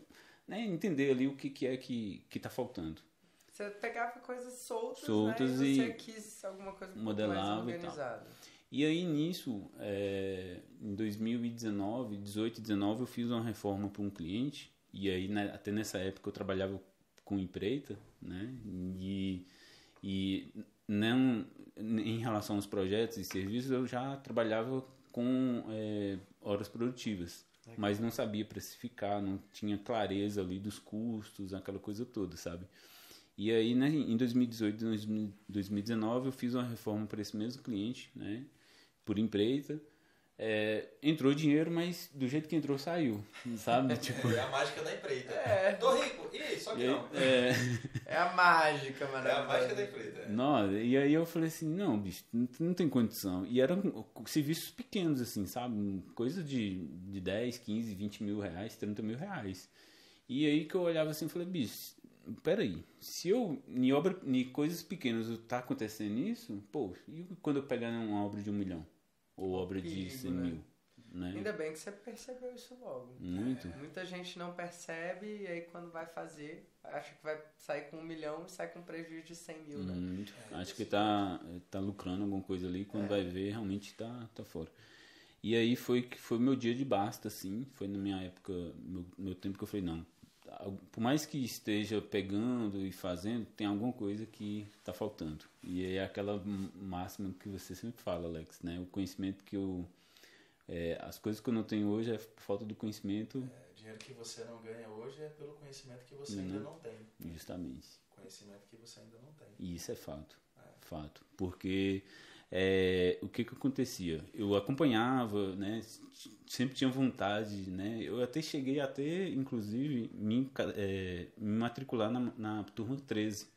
Speaker 3: né, entender ali o que, que é que, que tá faltando.
Speaker 1: Você pegava coisas soltas,
Speaker 3: Soltas
Speaker 1: né? E você
Speaker 3: e
Speaker 1: quis alguma coisa um pouco
Speaker 3: modelava
Speaker 1: mais
Speaker 3: e
Speaker 1: organizada.
Speaker 3: E aí nisso, é, em 2019, 18 e 19, eu fiz uma reforma para um cliente. E aí, né, até nessa época, eu trabalhava com empreita, né? E, E não, em relação aos projetos e serviços, eu já trabalhava com é, horas produtivas, mas não sabia precificar, não tinha clareza ali dos custos, aquela coisa toda, sabe? E aí, né, em 2018 e 2019, eu fiz uma reforma para esse mesmo cliente, né, por empreita. É, entrou dinheiro, mas do jeito que entrou, saiu, sabe?
Speaker 2: tipo... É a mágica da empreita. É. Tô rico, e só que
Speaker 3: e aí,
Speaker 2: não.
Speaker 3: É...
Speaker 1: é a mágica, mano.
Speaker 2: É a mágica da empreita. É.
Speaker 3: Não, e aí eu falei assim, não, bicho, não, não tem condição. E eram serviços pequenos, assim, sabe? Coisa de, de 10, 15, 20 mil reais, 30 mil reais. E aí que eu olhava assim e falei, bicho, peraí, se eu, em, obra, em coisas pequenas, tá acontecendo isso, pô, e quando eu pegar uma obra de um milhão? Ou obra de 100 né? mil? Né?
Speaker 1: Ainda bem que você percebeu isso logo.
Speaker 3: Muito.
Speaker 1: É, muita gente não percebe e aí quando vai fazer, acha que vai sair com um milhão e sai com prejuízo de 100 mil, né?
Speaker 3: Muito. É, Acho que tá, tá lucrando alguma coisa ali, quando é. vai ver, realmente tá, tá fora. E aí foi que foi meu dia de basta, assim. Foi na minha época, meu, meu tempo que eu falei, não, por mais que esteja pegando e fazendo, tem alguma coisa que está faltando. E é aquela máxima que você sempre fala, Alex, né? O conhecimento que eu... É, as coisas que eu não tenho hoje é por falta do conhecimento.
Speaker 2: É, dinheiro que você não ganha hoje é pelo conhecimento que você não, ainda não tem.
Speaker 3: Justamente.
Speaker 2: Conhecimento que você ainda não tem.
Speaker 3: E isso é fato. É. Fato. Porque é, o que que acontecia? Eu acompanhava, né? Sempre tinha vontade, né? Eu até cheguei a ter, inclusive, me, é, me matricular na, na turma 13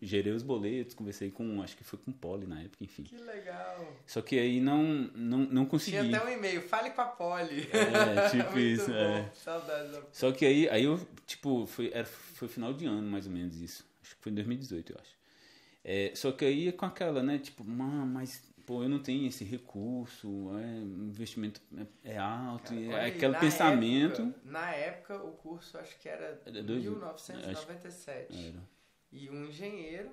Speaker 3: gerei os boletos, conversei com, acho que foi com o Poli na época, enfim.
Speaker 1: Que legal.
Speaker 3: Só que aí não, não, não consegui.
Speaker 1: Tinha até um e-mail, fale com a Poli.
Speaker 3: É, tipo isso,
Speaker 1: bom.
Speaker 3: é.
Speaker 1: Saudades da
Speaker 3: Só que aí, aí eu, tipo, foi, era, foi final de ano, mais ou menos isso. Acho que foi em 2018, eu acho. É, só que aí é com aquela, né? Tipo, mas pô, eu não tenho esse recurso, é, investimento é, é alto, Cara, é aquele pensamento.
Speaker 1: Época, na época, o curso acho que era, era 1997. Era. E um engenheiro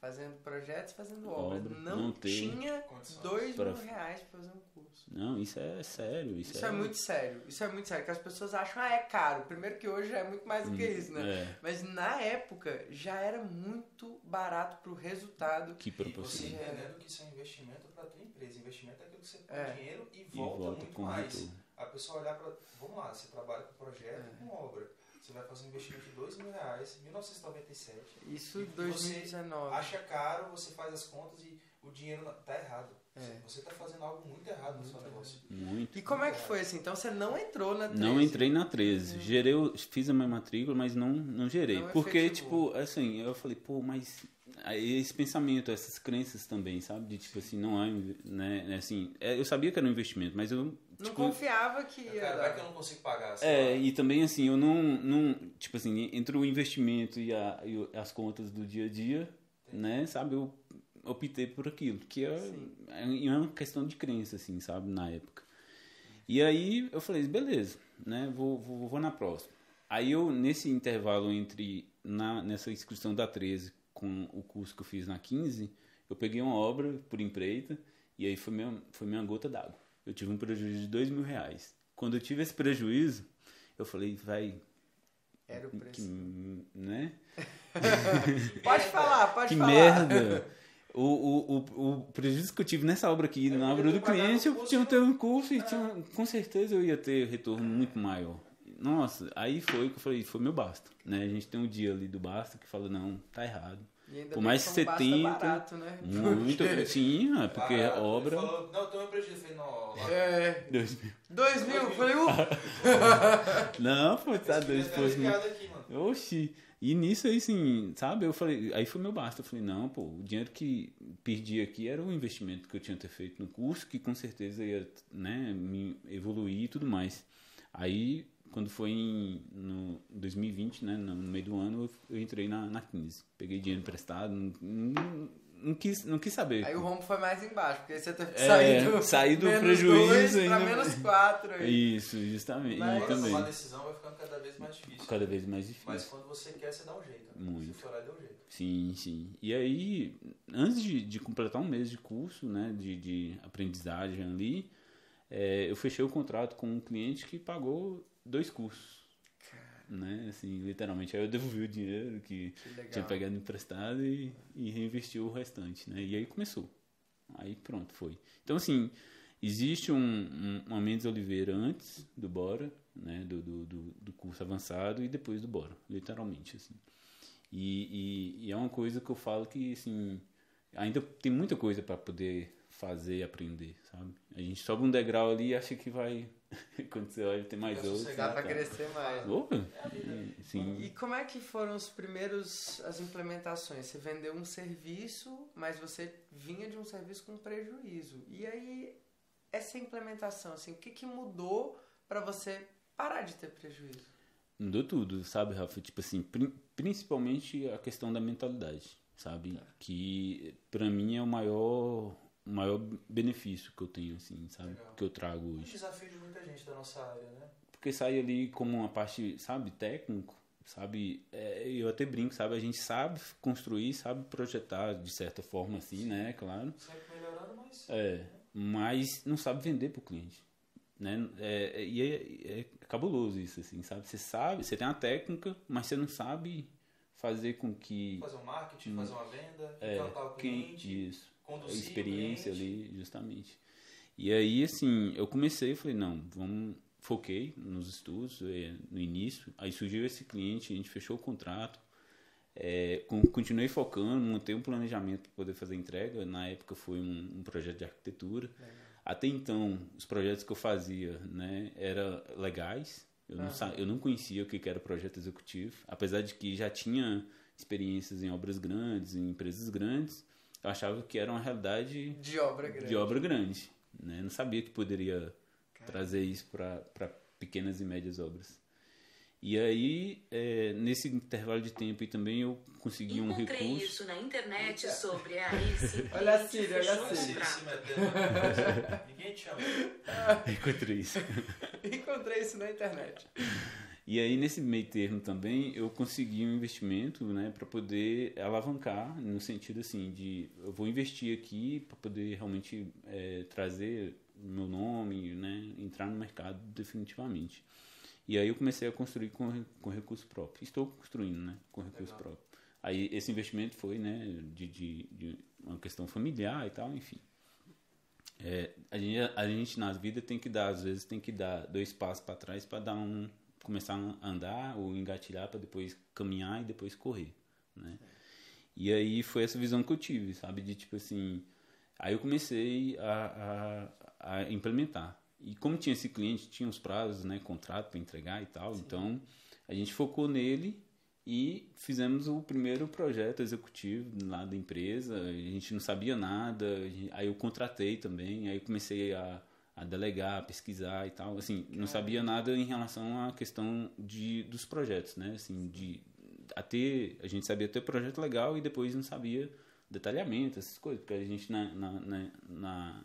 Speaker 1: fazendo projetos, fazendo obras. Obra, não, não tinha dois mil reais para fazer um curso.
Speaker 3: Não, isso é sério. Isso,
Speaker 1: isso é... é... muito sério. Isso é muito sério. Que as pessoas acham, ah, é caro. Primeiro que hoje é muito mais do que hum, isso, né? É. Mas na época já era muito barato pro resultado.
Speaker 3: Que proporciona.
Speaker 2: Você entendendo que isso é investimento para tua empresa. Investimento é aquilo que você põe é. dinheiro e volta, e volta muito mais. Retorno. A pessoa olhar para. Vamos lá, você trabalha com projeto, é. com obra você vai fazer um investimento de 2 mil reais, 1997.
Speaker 1: Isso em 2019.
Speaker 2: Você acha caro, você faz as contas e o dinheiro tá errado. É. Você está fazendo algo muito errado muito no seu negócio.
Speaker 3: Muito.
Speaker 1: E como é que foi assim? Então você não entrou na 13?
Speaker 3: Não entrei na 13. Hum. Gerei, fiz a minha matrícula, mas não, não gerei. Não Porque, tipo, assim, eu falei, pô, mas esse pensamento, essas crenças também, sabe? De tipo assim, não é, né? Assim, é, eu sabia que era um investimento, mas eu
Speaker 1: não tipo, confiava que ia.
Speaker 2: Cara, vai que eu não consigo pagar.
Speaker 3: É, e também assim, eu não, não. Tipo assim, entre o investimento e, a, e as contas do dia a dia, Entendi. né? Sabe, eu optei por aquilo, que é, é uma questão de crença, assim, sabe, na época. E aí eu falei, beleza, né? Vou, vou, vou na próxima. Aí eu, nesse intervalo entre. Na, nessa inscrição da 13 com o curso que eu fiz na 15, eu peguei uma obra por empreita e aí foi minha, foi minha gota d'água eu tive um prejuízo de dois mil reais. Quando eu tive esse prejuízo, eu falei, vai.
Speaker 1: Era o preço.
Speaker 3: Que, né?
Speaker 1: pode falar, pode
Speaker 3: que
Speaker 1: falar.
Speaker 3: Que merda! O, o, o, o, prejuízo que eu tive nessa obra aqui, eu na obra do cliente, eu tinha ter um curso e tinha, com certeza eu ia ter retorno muito maior. Nossa, aí foi que eu falei, foi meu basta. Né? A gente tem um dia ali do basta que fala, não, tá errado. Por mais que você tenha.
Speaker 1: Barato, né?
Speaker 3: Muito. Porque... Sim, é porque barato. obra.
Speaker 2: Ele falou, não, tem um prejuízo. Falei, não.
Speaker 1: É.
Speaker 3: Dois mil.
Speaker 1: Dois mil? Falei, uh.
Speaker 3: não, foi, tá dois, dois mil. Oxi. E nisso aí, assim, sabe? Eu falei, aí foi meu basta. Eu falei, não, pô, o dinheiro que perdi aqui era o investimento que eu tinha ter feito no curso, que com certeza ia, né, me evoluir e tudo mais. Aí quando foi em no 2020, né, no meio do ano, eu, entrei na, na 15. Peguei dinheiro emprestado, não, não, não, quis, não quis saber.
Speaker 1: Aí o rombo foi mais embaixo, porque você teve que
Speaker 3: é,
Speaker 1: sair do,
Speaker 3: sair do prejuízo
Speaker 1: dois pra menos 4.
Speaker 3: Aí. Isso, justamente.
Speaker 2: Mas também. a decisão vai ficando cada vez mais difícil.
Speaker 3: Cada vez mais difícil.
Speaker 2: Mas quando você quer, você dá um jeito. Né?
Speaker 3: Muito.
Speaker 2: Se for dá um jeito.
Speaker 3: Sim, sim. E aí, antes de, de completar um mês de curso, né, de, de aprendizagem ali, é, eu fechei o contrato com um cliente que pagou dois cursos. né? Assim, literalmente. Aí eu devolvi o dinheiro que, que tinha pegado emprestado e, e reinvestiu o restante, né? E aí começou. Aí pronto, foi. Então, assim, existe um, um, uma Mendes Oliveira antes do Bora, né? Do, do, do, do curso avançado e depois do Bora, literalmente, assim. E, e, e, é uma coisa que eu falo que, assim, ainda tem muita coisa para poder fazer e aprender, sabe? A gente sobe um degrau ali e acha que vai. Quando você olha, tem mais outro.
Speaker 1: Dá né, pra crescer mais.
Speaker 3: Opa!
Speaker 1: É Sim. E como é que foram os primeiros. as implementações? Você vendeu um serviço, mas você vinha de um serviço com prejuízo. E aí, essa implementação, assim, o que, que mudou para você parar de ter prejuízo?
Speaker 3: Mudou tudo, sabe, Rafa? Tipo assim, principalmente a questão da mentalidade, sabe? Tá. Que para mim é o maior o maior benefício que eu tenho, assim, sabe? Legal. Que eu trago hoje.
Speaker 2: Um desafio de muita gente da nossa área, né?
Speaker 3: Porque sai ali como uma parte, sabe, técnico, sabe? É, eu até brinco, sabe? A gente sabe construir, sabe projetar de certa forma, assim, né? Claro.
Speaker 2: Sempre melhorando, mas.
Speaker 3: É, mas não sabe vender para o cliente. Né? É, e é, é, cabuloso isso, assim, sabe? Você sabe, você tem a técnica, mas você não sabe fazer com que.
Speaker 2: Fazer um marketing, fazer uma venda, é, encantar o cliente.
Speaker 3: Quem, isso a experiência ali, justamente. E aí, assim, eu comecei, falei, não, vamos, foquei nos estudos é, no início, aí surgiu esse cliente, a gente fechou o contrato, é, continuei focando, montei um planejamento para poder fazer a entrega, na época foi um, um projeto de arquitetura, até então, os projetos que eu fazia, né, eram legais, eu não, eu não conhecia o que era projeto executivo, apesar de que já tinha experiências em obras grandes, em empresas grandes, eu achava que era uma realidade
Speaker 1: de obra grande.
Speaker 3: De obra grande né? Não sabia que poderia Caramba. trazer isso para pequenas e médias obras. E aí, é, nesse intervalo de tempo, e também eu consegui um recurso. Encontrei
Speaker 4: isso na internet sobre a Alice.
Speaker 1: olha a Síria, olha a Síria.
Speaker 2: Ninguém te chama.
Speaker 3: Encontrei isso.
Speaker 1: Encontrei isso na internet.
Speaker 3: E aí, nesse meio termo também, eu consegui um investimento né, para poder alavancar, no sentido assim, de eu vou investir aqui para poder realmente é, trazer meu nome, né, entrar no mercado definitivamente. E aí eu comecei a construir com, com recurso próprio. Estou construindo né, com recurso Legal. próprio. Aí esse investimento foi né, de, de, de uma questão familiar e tal, enfim. É, a, gente, a gente na vida tem que dar, às vezes, tem que dar dois passos para trás para dar um, começar a andar ou engatilhar para depois caminhar e depois correr, né? E aí foi essa visão que eu tive, sabe? De tipo assim. Aí eu comecei a, a, a implementar. E como tinha esse cliente, tinha os prazos, né? Contrato para entregar e tal. Sim. Então a gente focou nele e fizemos o primeiro projeto executivo lá da empresa. A gente não sabia nada. Aí eu contratei também. Aí comecei a a delegar, a pesquisar e tal. Assim, não sabia nada em relação à questão de, dos projetos, né? Assim, de a ter, a gente sabia ter projeto legal e depois não sabia detalhamento, essas coisas, porque a gente na, na, na,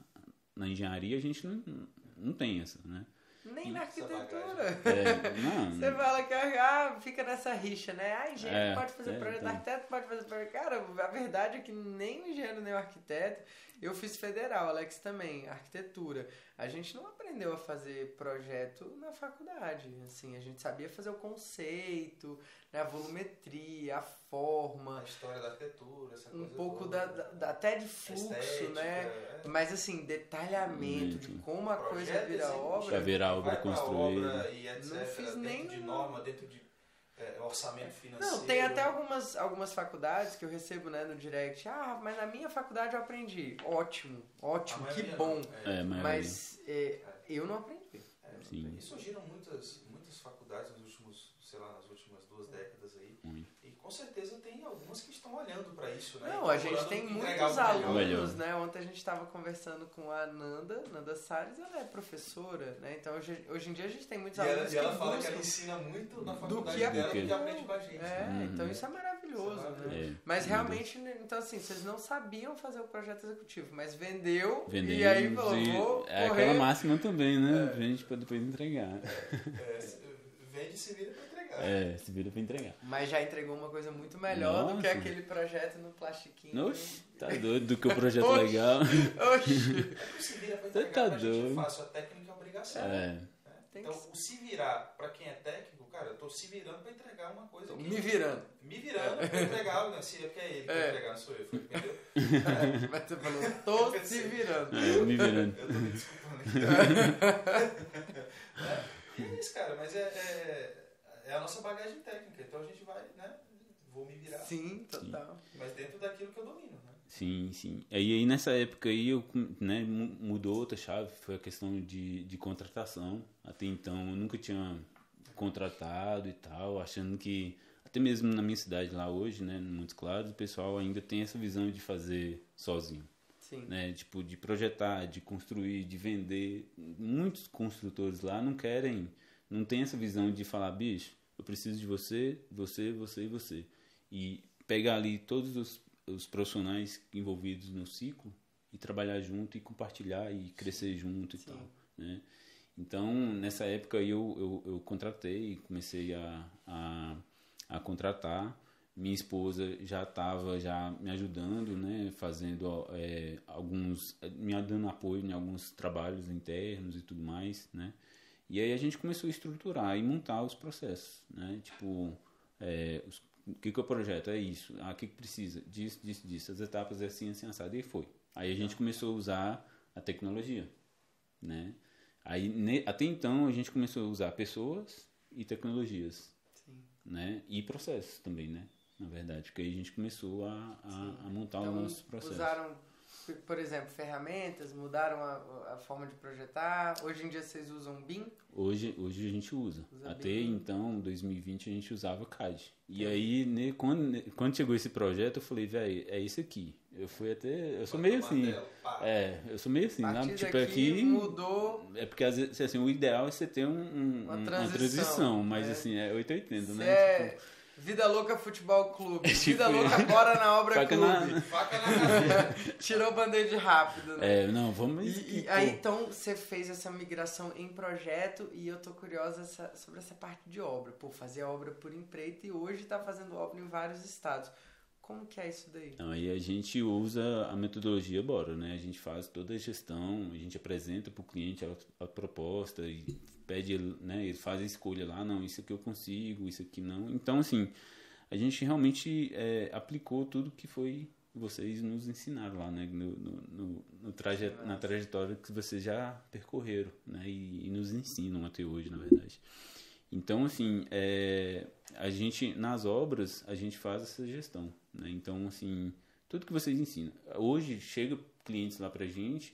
Speaker 3: na engenharia a gente não, não tem essa, né?
Speaker 1: Nem na arquitetura. É, não, Você fala que ah, fica nessa rixa, né? Ah, engenheiro é, pode fazer é, projeto, então. arquiteto pode fazer projeto. Cara, a verdade é que nem o engenheiro nem o arquiteto. Eu fiz federal, Alex também, arquitetura. A gente não aprendeu a fazer projeto na faculdade. Assim, a gente sabia fazer o conceito, né, a volumetria, a forma.
Speaker 2: A história da arquitetura, essa coisa
Speaker 1: Um pouco da, da, até de fluxo, Estética, né? É. Mas assim, detalhamento de como a coisa vira obra.
Speaker 3: Já vira obra construída.
Speaker 2: Não fiz nem de norma, dentro de é, orçamento financeiro.
Speaker 1: Não, tem até algumas, algumas faculdades que eu recebo né, no direct. Ah, mas na minha faculdade eu aprendi. Ótimo, ótimo, que bom.
Speaker 3: É,
Speaker 1: mas é, eu não aprendi.
Speaker 2: É, Sim. E surgiram muitas, muitas faculdades nos últimos, sei lá, nas últimas duas décadas aí. Hum. E com certeza tem algumas que olhando para isso, né?
Speaker 1: Não, a gente tem muitos alunos, né? Ontem a gente estava conversando com a Nanda, Nanda Salles, ela é professora, né? Então hoje, hoje em dia a gente tem muitos
Speaker 2: e
Speaker 1: alunos
Speaker 2: ela, e ela fala que ela ensina muito na faculdade do que dela do que aprende com a gente.
Speaker 1: É,
Speaker 2: uhum.
Speaker 1: então isso é maravilhoso, isso é maravilhoso. né? É. Mas realmente, né, então assim, vocês não sabiam fazer o projeto executivo, mas vendeu, vendeu e aí falou, vou
Speaker 3: É aquela máxima também, né? É. Vende para depois entregar.
Speaker 2: É, vende e se vira pra
Speaker 3: é, se vira pra entregar.
Speaker 1: Mas já entregou uma coisa muito melhor Nossa. do que aquele projeto no plastiquinho.
Speaker 3: Oxi, tá doido do que o projeto Oxi. legal.
Speaker 2: Oxi. É se vira pra entregar, tá doido. a técnica é obrigação. É.
Speaker 3: Né?
Speaker 2: Então, o se virar pra quem é técnico, cara, eu tô se virando pra entregar uma coisa. Aqui.
Speaker 1: Me virando.
Speaker 2: Me virando é. pra entregar, né? Se é porque é ele que é. vai entregar, não sou eu, entendeu?
Speaker 1: Mas você falou, tô se virando.
Speaker 3: É, me virando.
Speaker 2: eu tô me desculpando aqui. é, é isso, cara, mas é, é, é, a nossa bagagem técnica, então a gente vai, né? Vou me virar.
Speaker 1: Sim, total.
Speaker 2: Sim. Mas dentro daquilo que eu domino, né?
Speaker 3: Sim, sim. E aí nessa época aí eu, né, mudou outra chave, foi a questão de, de contratação. Até então eu nunca tinha contratado e tal, achando que até mesmo na minha cidade lá hoje, né, no Montes Claros, o pessoal ainda tem essa visão de fazer sozinho.
Speaker 1: Sim.
Speaker 3: Né, tipo de projetar, de construir, de vender. Muitos construtores lá não querem, não tem essa visão de falar, bicho, eu preciso de você, você, você e você. E pegar ali todos os os profissionais envolvidos no ciclo e trabalhar junto e compartilhar e crescer junto e Sim. tal, né? Então, nessa época eu, eu, eu contratei comecei a, a, a, contratar. Minha esposa já estava já me ajudando, né? Fazendo é, alguns... me dando apoio em alguns trabalhos internos e tudo mais, né? E aí a gente começou a estruturar e montar os processos, né? Tipo, é, os o que, que é o projeto? É isso. Ah, o que, que precisa? Disso, disso, disso. As etapas é assim, assim, assado. E foi. Aí a gente tá. começou a usar a tecnologia, né? Aí, ne, até então, a gente começou a usar pessoas e tecnologias, Sim. né? E processos também, né? Na verdade, porque aí a gente começou a, a, a montar então, os nossos processos.
Speaker 1: Usaram por exemplo, ferramentas, mudaram a, a, forma de projetar? Hoje em dia vocês usam BIM?
Speaker 3: Hoje, hoje a gente usa. usa Até BIM. então, 2020, a gente usava CAD. E é. aí, né, quando, quando chegou esse projeto, eu falei, velho, é isso aqui. Eu fui até. Eu sou meio assim. É, eu sou meio assim, né? Tipo, aqui
Speaker 1: mudou.
Speaker 3: É porque às vezes assim, o ideal é você ter um, um, uma, transição, uma transição mas é. assim, é 880, né?
Speaker 1: É... Tipo, Vida Louca Futebol Clube. Tipo, Vida Louca agora na obra Faca clube. Na... Faca na Tirou o band-aid rápido,
Speaker 3: né? É, não, vamos...
Speaker 1: E, e aí, então, você fez essa migração em projeto e eu tô curiosa essa, sobre essa parte de obra. Pô, fazer obra por empreito e hoje tá fazendo obra em vários estados. Como que é isso daí?
Speaker 3: Então, aí a gente usa a metodologia Bora, né? A gente faz toda a gestão, a gente apresenta para o cliente a, a, proposta e pede, né? Ele faz a escolha lá, não, isso aqui eu consigo, isso aqui não. Então, assim, a gente realmente é, aplicou tudo que foi vocês nos ensinaram lá, né? No, no, no, traje, na trajetória que vocês já percorreram, né? E, e, nos ensinam até hoje, na verdade. Então, assim, é, a gente, nas obras, a gente faz essa gestão. Né? Então, assim, tudo que vocês ensinam. Hoje, chega clientes lá pra gente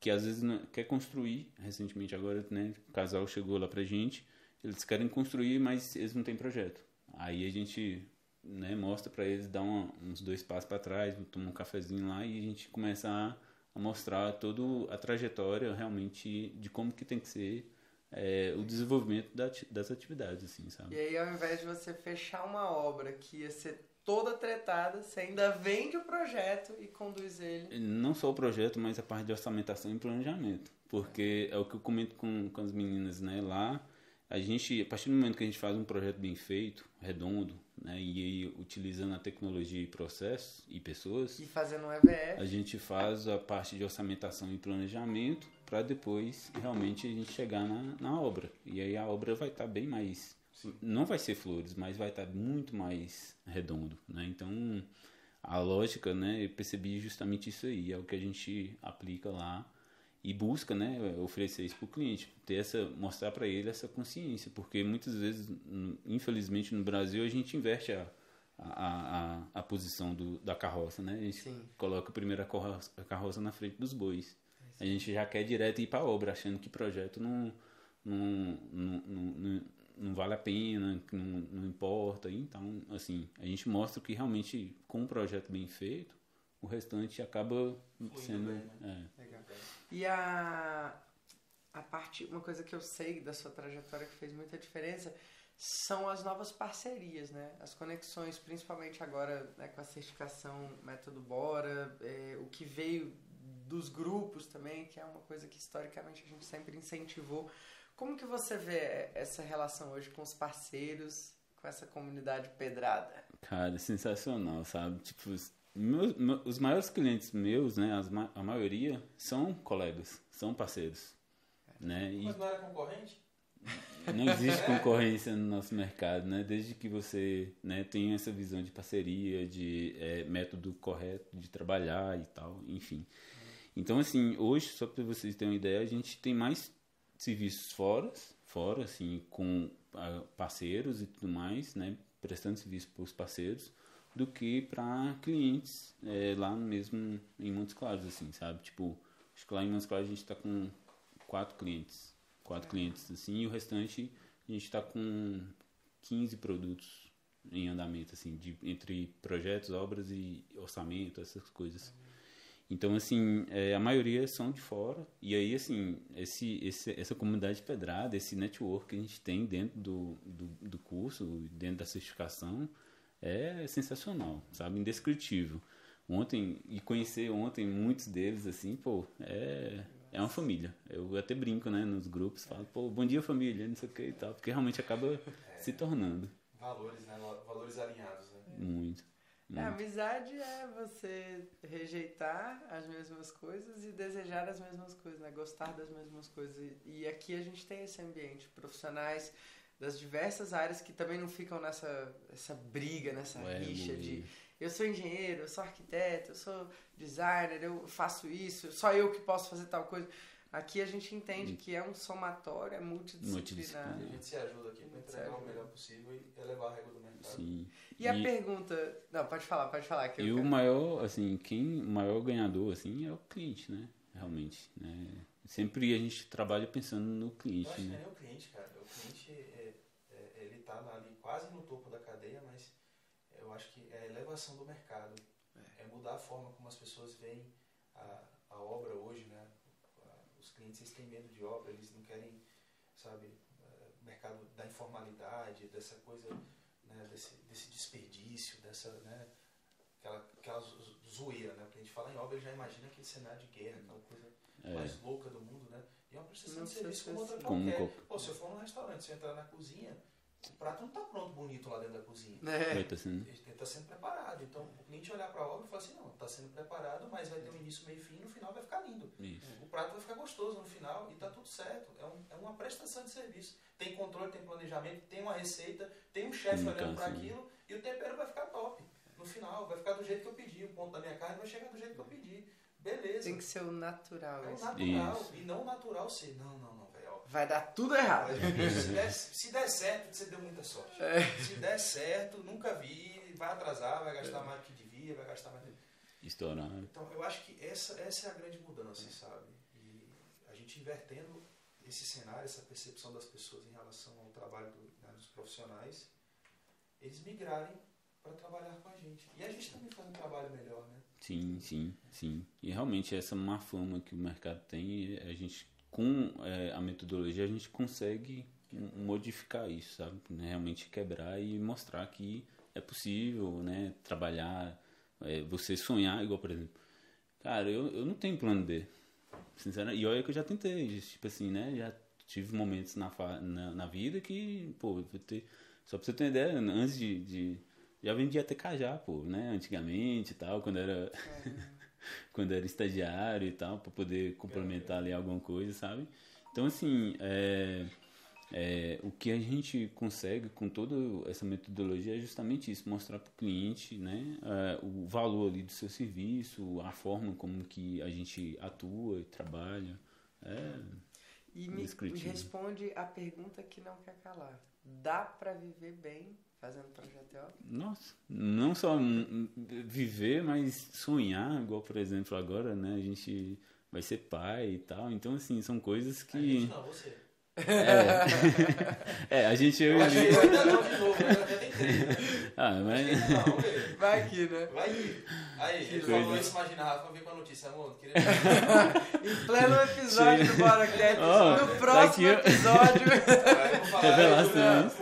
Speaker 3: que às vezes quer construir. Recentemente, agora, né, o casal chegou lá pra gente, eles querem construir, mas eles não têm projeto. Aí a gente né, mostra para eles, dá uma, uns dois passos para trás, toma um cafezinho lá e a gente começa a, a mostrar toda a trajetória realmente de como que tem que ser é, o desenvolvimento da, das atividades, assim, sabe?
Speaker 1: E aí, ao invés de você fechar uma obra que ia ser toda tretada, você ainda vende o projeto e conduz ele.
Speaker 3: Não só o projeto, mas a parte de orçamentação e planejamento. Porque é, é o que eu comento com, com as meninas, né? Lá, a gente, a partir do momento que a gente faz um projeto bem feito, redondo, né? E aí, utilizando a tecnologia e processos e pessoas.
Speaker 1: E fazendo um EVF.
Speaker 3: A gente faz a parte de orçamentação e planejamento para depois realmente a gente chegar na, na obra. E aí a obra vai estar tá bem mais não vai ser flores, mas vai estar muito mais redondo, né? Então, a lógica, né, eu percebi justamente isso aí, é o que a gente aplica lá e busca, né, oferecer isso para o cliente, ter essa, mostrar para ele essa consciência, porque muitas vezes, infelizmente no Brasil, a gente inverte a, a, a, a posição do, da carroça, né? A gente Sim. coloca primeiro a carroça, a carroça na frente dos bois. É a gente já quer direto ir para a obra, achando que projeto não, não, não, não, não vale a pena, não, não importa. Então, assim, a gente mostra que realmente com um projeto bem feito, o restante acaba Fluindo sendo. Bem, né?
Speaker 1: é. Legal. E a, a parte, uma coisa que eu sei da sua trajetória que fez muita diferença são as novas parcerias, né? As conexões, principalmente agora né, com a certificação Método Bora, é, o que veio dos grupos também, que é uma coisa que historicamente a gente sempre incentivou. Como que você vê essa relação hoje com os parceiros, com essa comunidade pedrada?
Speaker 3: Cara, é sensacional, sabe? Tipo, meus, meus, os maiores clientes meus, né, as, a maioria, são colegas, são parceiros. É. Né?
Speaker 2: Mas não era concorrente?
Speaker 3: não existe concorrência no nosso mercado, né? Desde que você né, tenha essa visão de parceria, de é, método correto de trabalhar e tal, enfim. Então, assim, hoje, só para vocês terem uma ideia, a gente tem mais serviços fora, fora, assim, com parceiros e tudo mais, né? Prestando serviço para os parceiros, do que para clientes é, lá mesmo em Montes Claros, assim, sabe? Tipo, acho que lá em Montes Claros a gente está com quatro clientes quatro clientes assim, e o restante a gente está com 15 produtos em andamento, assim, de, entre projetos, obras e orçamento, essas coisas. Então, assim, é, a maioria são de fora. E aí, assim, esse, esse, essa comunidade pedrada, esse network que a gente tem dentro do, do, do curso, dentro da certificação, é sensacional, sabe? Indescritível. Ontem, e conhecer ontem muitos deles, assim, pô, é é uma família. Eu até brinco, né, nos grupos, falo, pô, bom dia família, não sei o que e tal, porque realmente acaba se tornando.
Speaker 2: Valores, né? Valores alinhados, né?
Speaker 3: Muito.
Speaker 1: É, amizade é você rejeitar as mesmas coisas e desejar as mesmas coisas, né? Gostar das mesmas coisas. E, e aqui a gente tem esse ambiente, profissionais das diversas áreas que também não ficam nessa essa briga, nessa Ué, rixa de eu sou engenheiro, eu sou arquiteto, eu sou designer, eu faço isso, só eu que posso fazer tal coisa. Aqui a gente entende que é um somatório, é multidisciplinar.
Speaker 2: A gente se ajuda aqui para entregar o melhor possível e elevar a régua do mercado. Sim.
Speaker 1: E, e, a pergunta. Não, pode falar, pode falar. Que
Speaker 3: e o maior, assim, quem, o maior ganhador, assim, é o cliente, né? Realmente. Né? Sempre a gente trabalha pensando no cliente. Eu
Speaker 2: acho
Speaker 3: né?
Speaker 2: que é o cliente, cara. O cliente, é, é, ele tá ali quase no topo da cadeia, mas eu acho que é a elevação do mercado. É, é mudar a forma como as pessoas veem a, a obra hoje, né? Os clientes eles têm medo de obra, eles não querem, sabe, é, mercado da informalidade, dessa coisa, desperdício, dessa, né, aquela, aquela zoeira, né? Porque a gente fala em obra, ele já imagina aquele cenário de guerra, aquela coisa é. mais louca do mundo, né? E é uma prestação de serviço como outra qualquer. Pô, se eu for num restaurante, se eu entrar na cozinha, o prato não está pronto, bonito lá dentro da cozinha.
Speaker 3: É. Tá sendo...
Speaker 2: Ele está sendo preparado. Então, o cliente olhar para a obra e falar assim, não, está sendo preparado, mas vai ter um início, meio e fim, e no final vai ficar lindo. Isso. O prato vai ficar gostoso no final e está tudo certo. É, um, é, uma prestação de serviço. Tem controle, tem planejamento, tem uma receita, tem um chefe olhando para aquilo e o tempero vai ficar top. No final, vai ficar do jeito que eu pedi. O ponto da minha carne vai chegar do jeito que eu pedi. Beleza.
Speaker 1: Tem que ser o natural.
Speaker 2: É o natural. Isso. E não o natural ser. Não, não, não
Speaker 1: vai dar tudo errado.
Speaker 2: Se der, se der certo, você deu muita sorte. É. Se der certo, nunca vi, vai atrasar, vai gastar mais do que devia, vai gastar mais.
Speaker 3: Estourar.
Speaker 2: Então, eu acho que essa, essa é a grande mudança, sabe? E a gente invertendo esse cenário, essa percepção das pessoas em relação ao trabalho do, né, dos profissionais, eles migrarem para trabalhar com a gente. E a gente também faz um trabalho melhor, né?
Speaker 3: Sim, sim, sim. E realmente essa má fama que o mercado tem, a gente com é, a metodologia a gente consegue modificar isso, sabe? Né, realmente quebrar e mostrar que é possível, né? Trabalhar, é, você sonhar, igual por exemplo, cara, eu, eu não tenho plano B, sinceramente. E olha que eu já tentei, tipo assim, né? Já tive momentos na, na, na vida que, pô, ter, só pra você ter ideia, antes de, de já vendia até cajá, pô, né? Antigamente e tal, quando era. quando era estagiário e tal, para poder complementar ali alguma coisa, sabe? Então, assim, é, é, o que a gente consegue com toda essa metodologia é justamente isso, mostrar para o cliente né, é, o valor ali do seu serviço, a forma como que a gente atua e trabalha. É
Speaker 1: e me, me responde a pergunta que não quer calar. Dá para viver bem fazendo projeto?
Speaker 3: Nossa, não só viver, mas sonhar, igual por exemplo agora, né? A gente vai ser pai e tal. Então, assim, são coisas que. A
Speaker 2: gente não, você.
Speaker 3: É, é a gente
Speaker 2: eu, eu ainda não de novo, eu já tentei.
Speaker 3: Ah, mas.
Speaker 1: Vai aqui, né?
Speaker 2: Vai aqui. Aí, ele coisa. falou isso, imagina, Rafa, ver com a notícia, amor. Queria...
Speaker 1: em pleno episódio do BoraCast, oh, no próximo tá episódio.
Speaker 3: Revelações.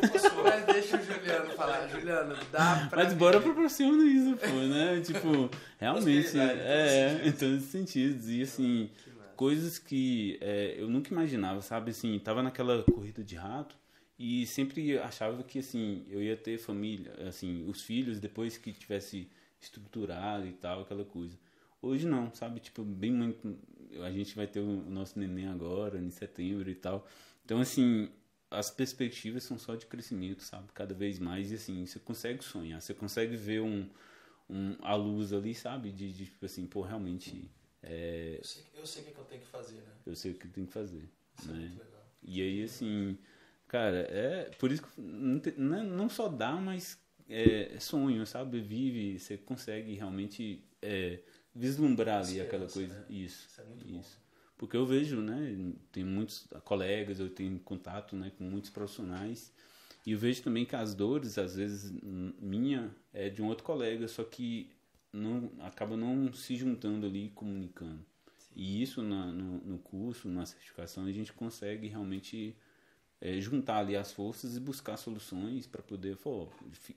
Speaker 1: Mas deixa o Juliano falar. Juliano, dá pra.
Speaker 3: Mas bora proporciona isso, pô, né? Tipo, realmente. É, em todos os sentidos. E assim coisas que é, eu nunca imaginava, sabe? Assim, tava naquela corrida de rato e sempre achava que, assim, eu ia ter família, assim, os filhos depois que tivesse estruturado e tal, aquela coisa. Hoje não, sabe? Tipo, bem muito... A gente vai ter o nosso neném agora, em setembro e tal. Então, assim, as perspectivas são só de crescimento, sabe? Cada vez mais, e assim, você consegue sonhar, você consegue ver um, um, a luz ali, sabe? De, de tipo assim, pô, realmente. É...
Speaker 2: Eu, sei, eu sei o que eu tenho que fazer, né?
Speaker 3: Eu sei o que eu tenho que fazer.
Speaker 2: Isso é
Speaker 3: né?
Speaker 2: é muito legal.
Speaker 3: E aí, assim, cara, é por isso que não, não, não só dá, mas é, sonho, sabe? Vive, você consegue realmente é, vislumbrar ali aquela coisa. Né? Isso.
Speaker 2: Isso é muito
Speaker 3: isso. Bom. Porque eu vejo, né? Tem muitos colegas, eu tenho contato né, com muitos profissionais. E eu vejo também que as dores, às vezes, minha é de um outro colega, só que não acaba não se juntando ali comunicando. Sim. E isso na, no, no, curso, na certificação, a gente consegue realmente é, juntar ali as forças e buscar soluções para poder, pô,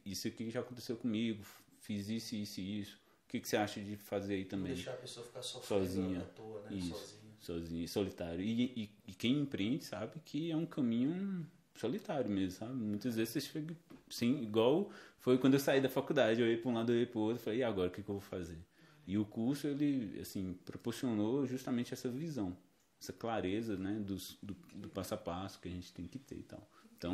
Speaker 3: isso aqui já aconteceu comigo, fiz isso, isso e isso. O que, que você acha de fazer aí também?
Speaker 2: Deixar a pessoa ficar sozinha. Toa, né?
Speaker 3: Isso. Sozinha sozinho, solitário. E, e, e, quem empreende sabe que é um caminho solitário mesmo, sabe? Muitas vezes você chega, sim, igual foi quando eu saí da faculdade, eu ia para um lado, eu ia para o outro, falei, e agora, o que, que eu vou fazer? E o curso, ele, assim, proporcionou justamente essa visão, essa clareza, né, dos, do, do passo a passo que a gente tem que ter e tal. Então,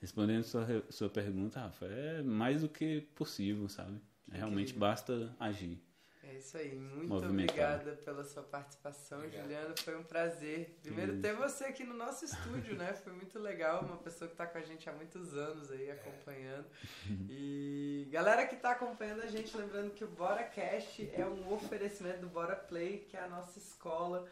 Speaker 3: respondendo sua, sua pergunta, Rafa, é mais do que possível, sabe? Realmente basta agir.
Speaker 1: É isso aí. Muito obrigada pela sua participação, Obrigado. Juliana. Foi um prazer. Primeiro ter você aqui no nosso estúdio, né? Foi muito legal. Uma pessoa que está com a gente há muitos anos aí acompanhando. E galera que está acompanhando a gente, lembrando que o Bora Cast é um oferecimento do Bora Play, que é a nossa escola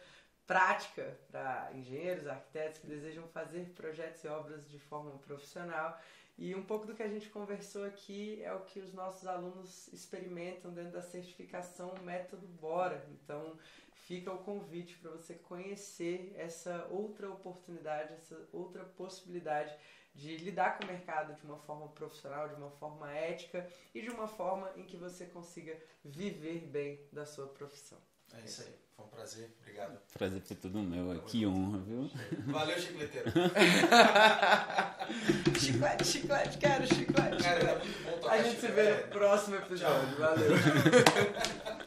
Speaker 1: prática para engenheiros, arquitetos que desejam fazer projetos e obras de forma profissional. E um pouco do que a gente conversou aqui é o que os nossos alunos experimentam dentro da certificação Método Bora. Então, fica o convite para você conhecer essa outra oportunidade, essa outra possibilidade de lidar com o mercado de uma forma profissional, de uma forma ética e de uma forma em que você consiga viver bem da sua profissão.
Speaker 2: É isso aí. Foi um prazer. Obrigado.
Speaker 3: Prazer foi tudo meu. Que honra, viu?
Speaker 2: Valeu, chicleteiro.
Speaker 1: chiclete, chiclete, quero chiclete.
Speaker 2: Cara, tá muito bom
Speaker 1: A gente se vê no próximo episódio. Tchau. Valeu.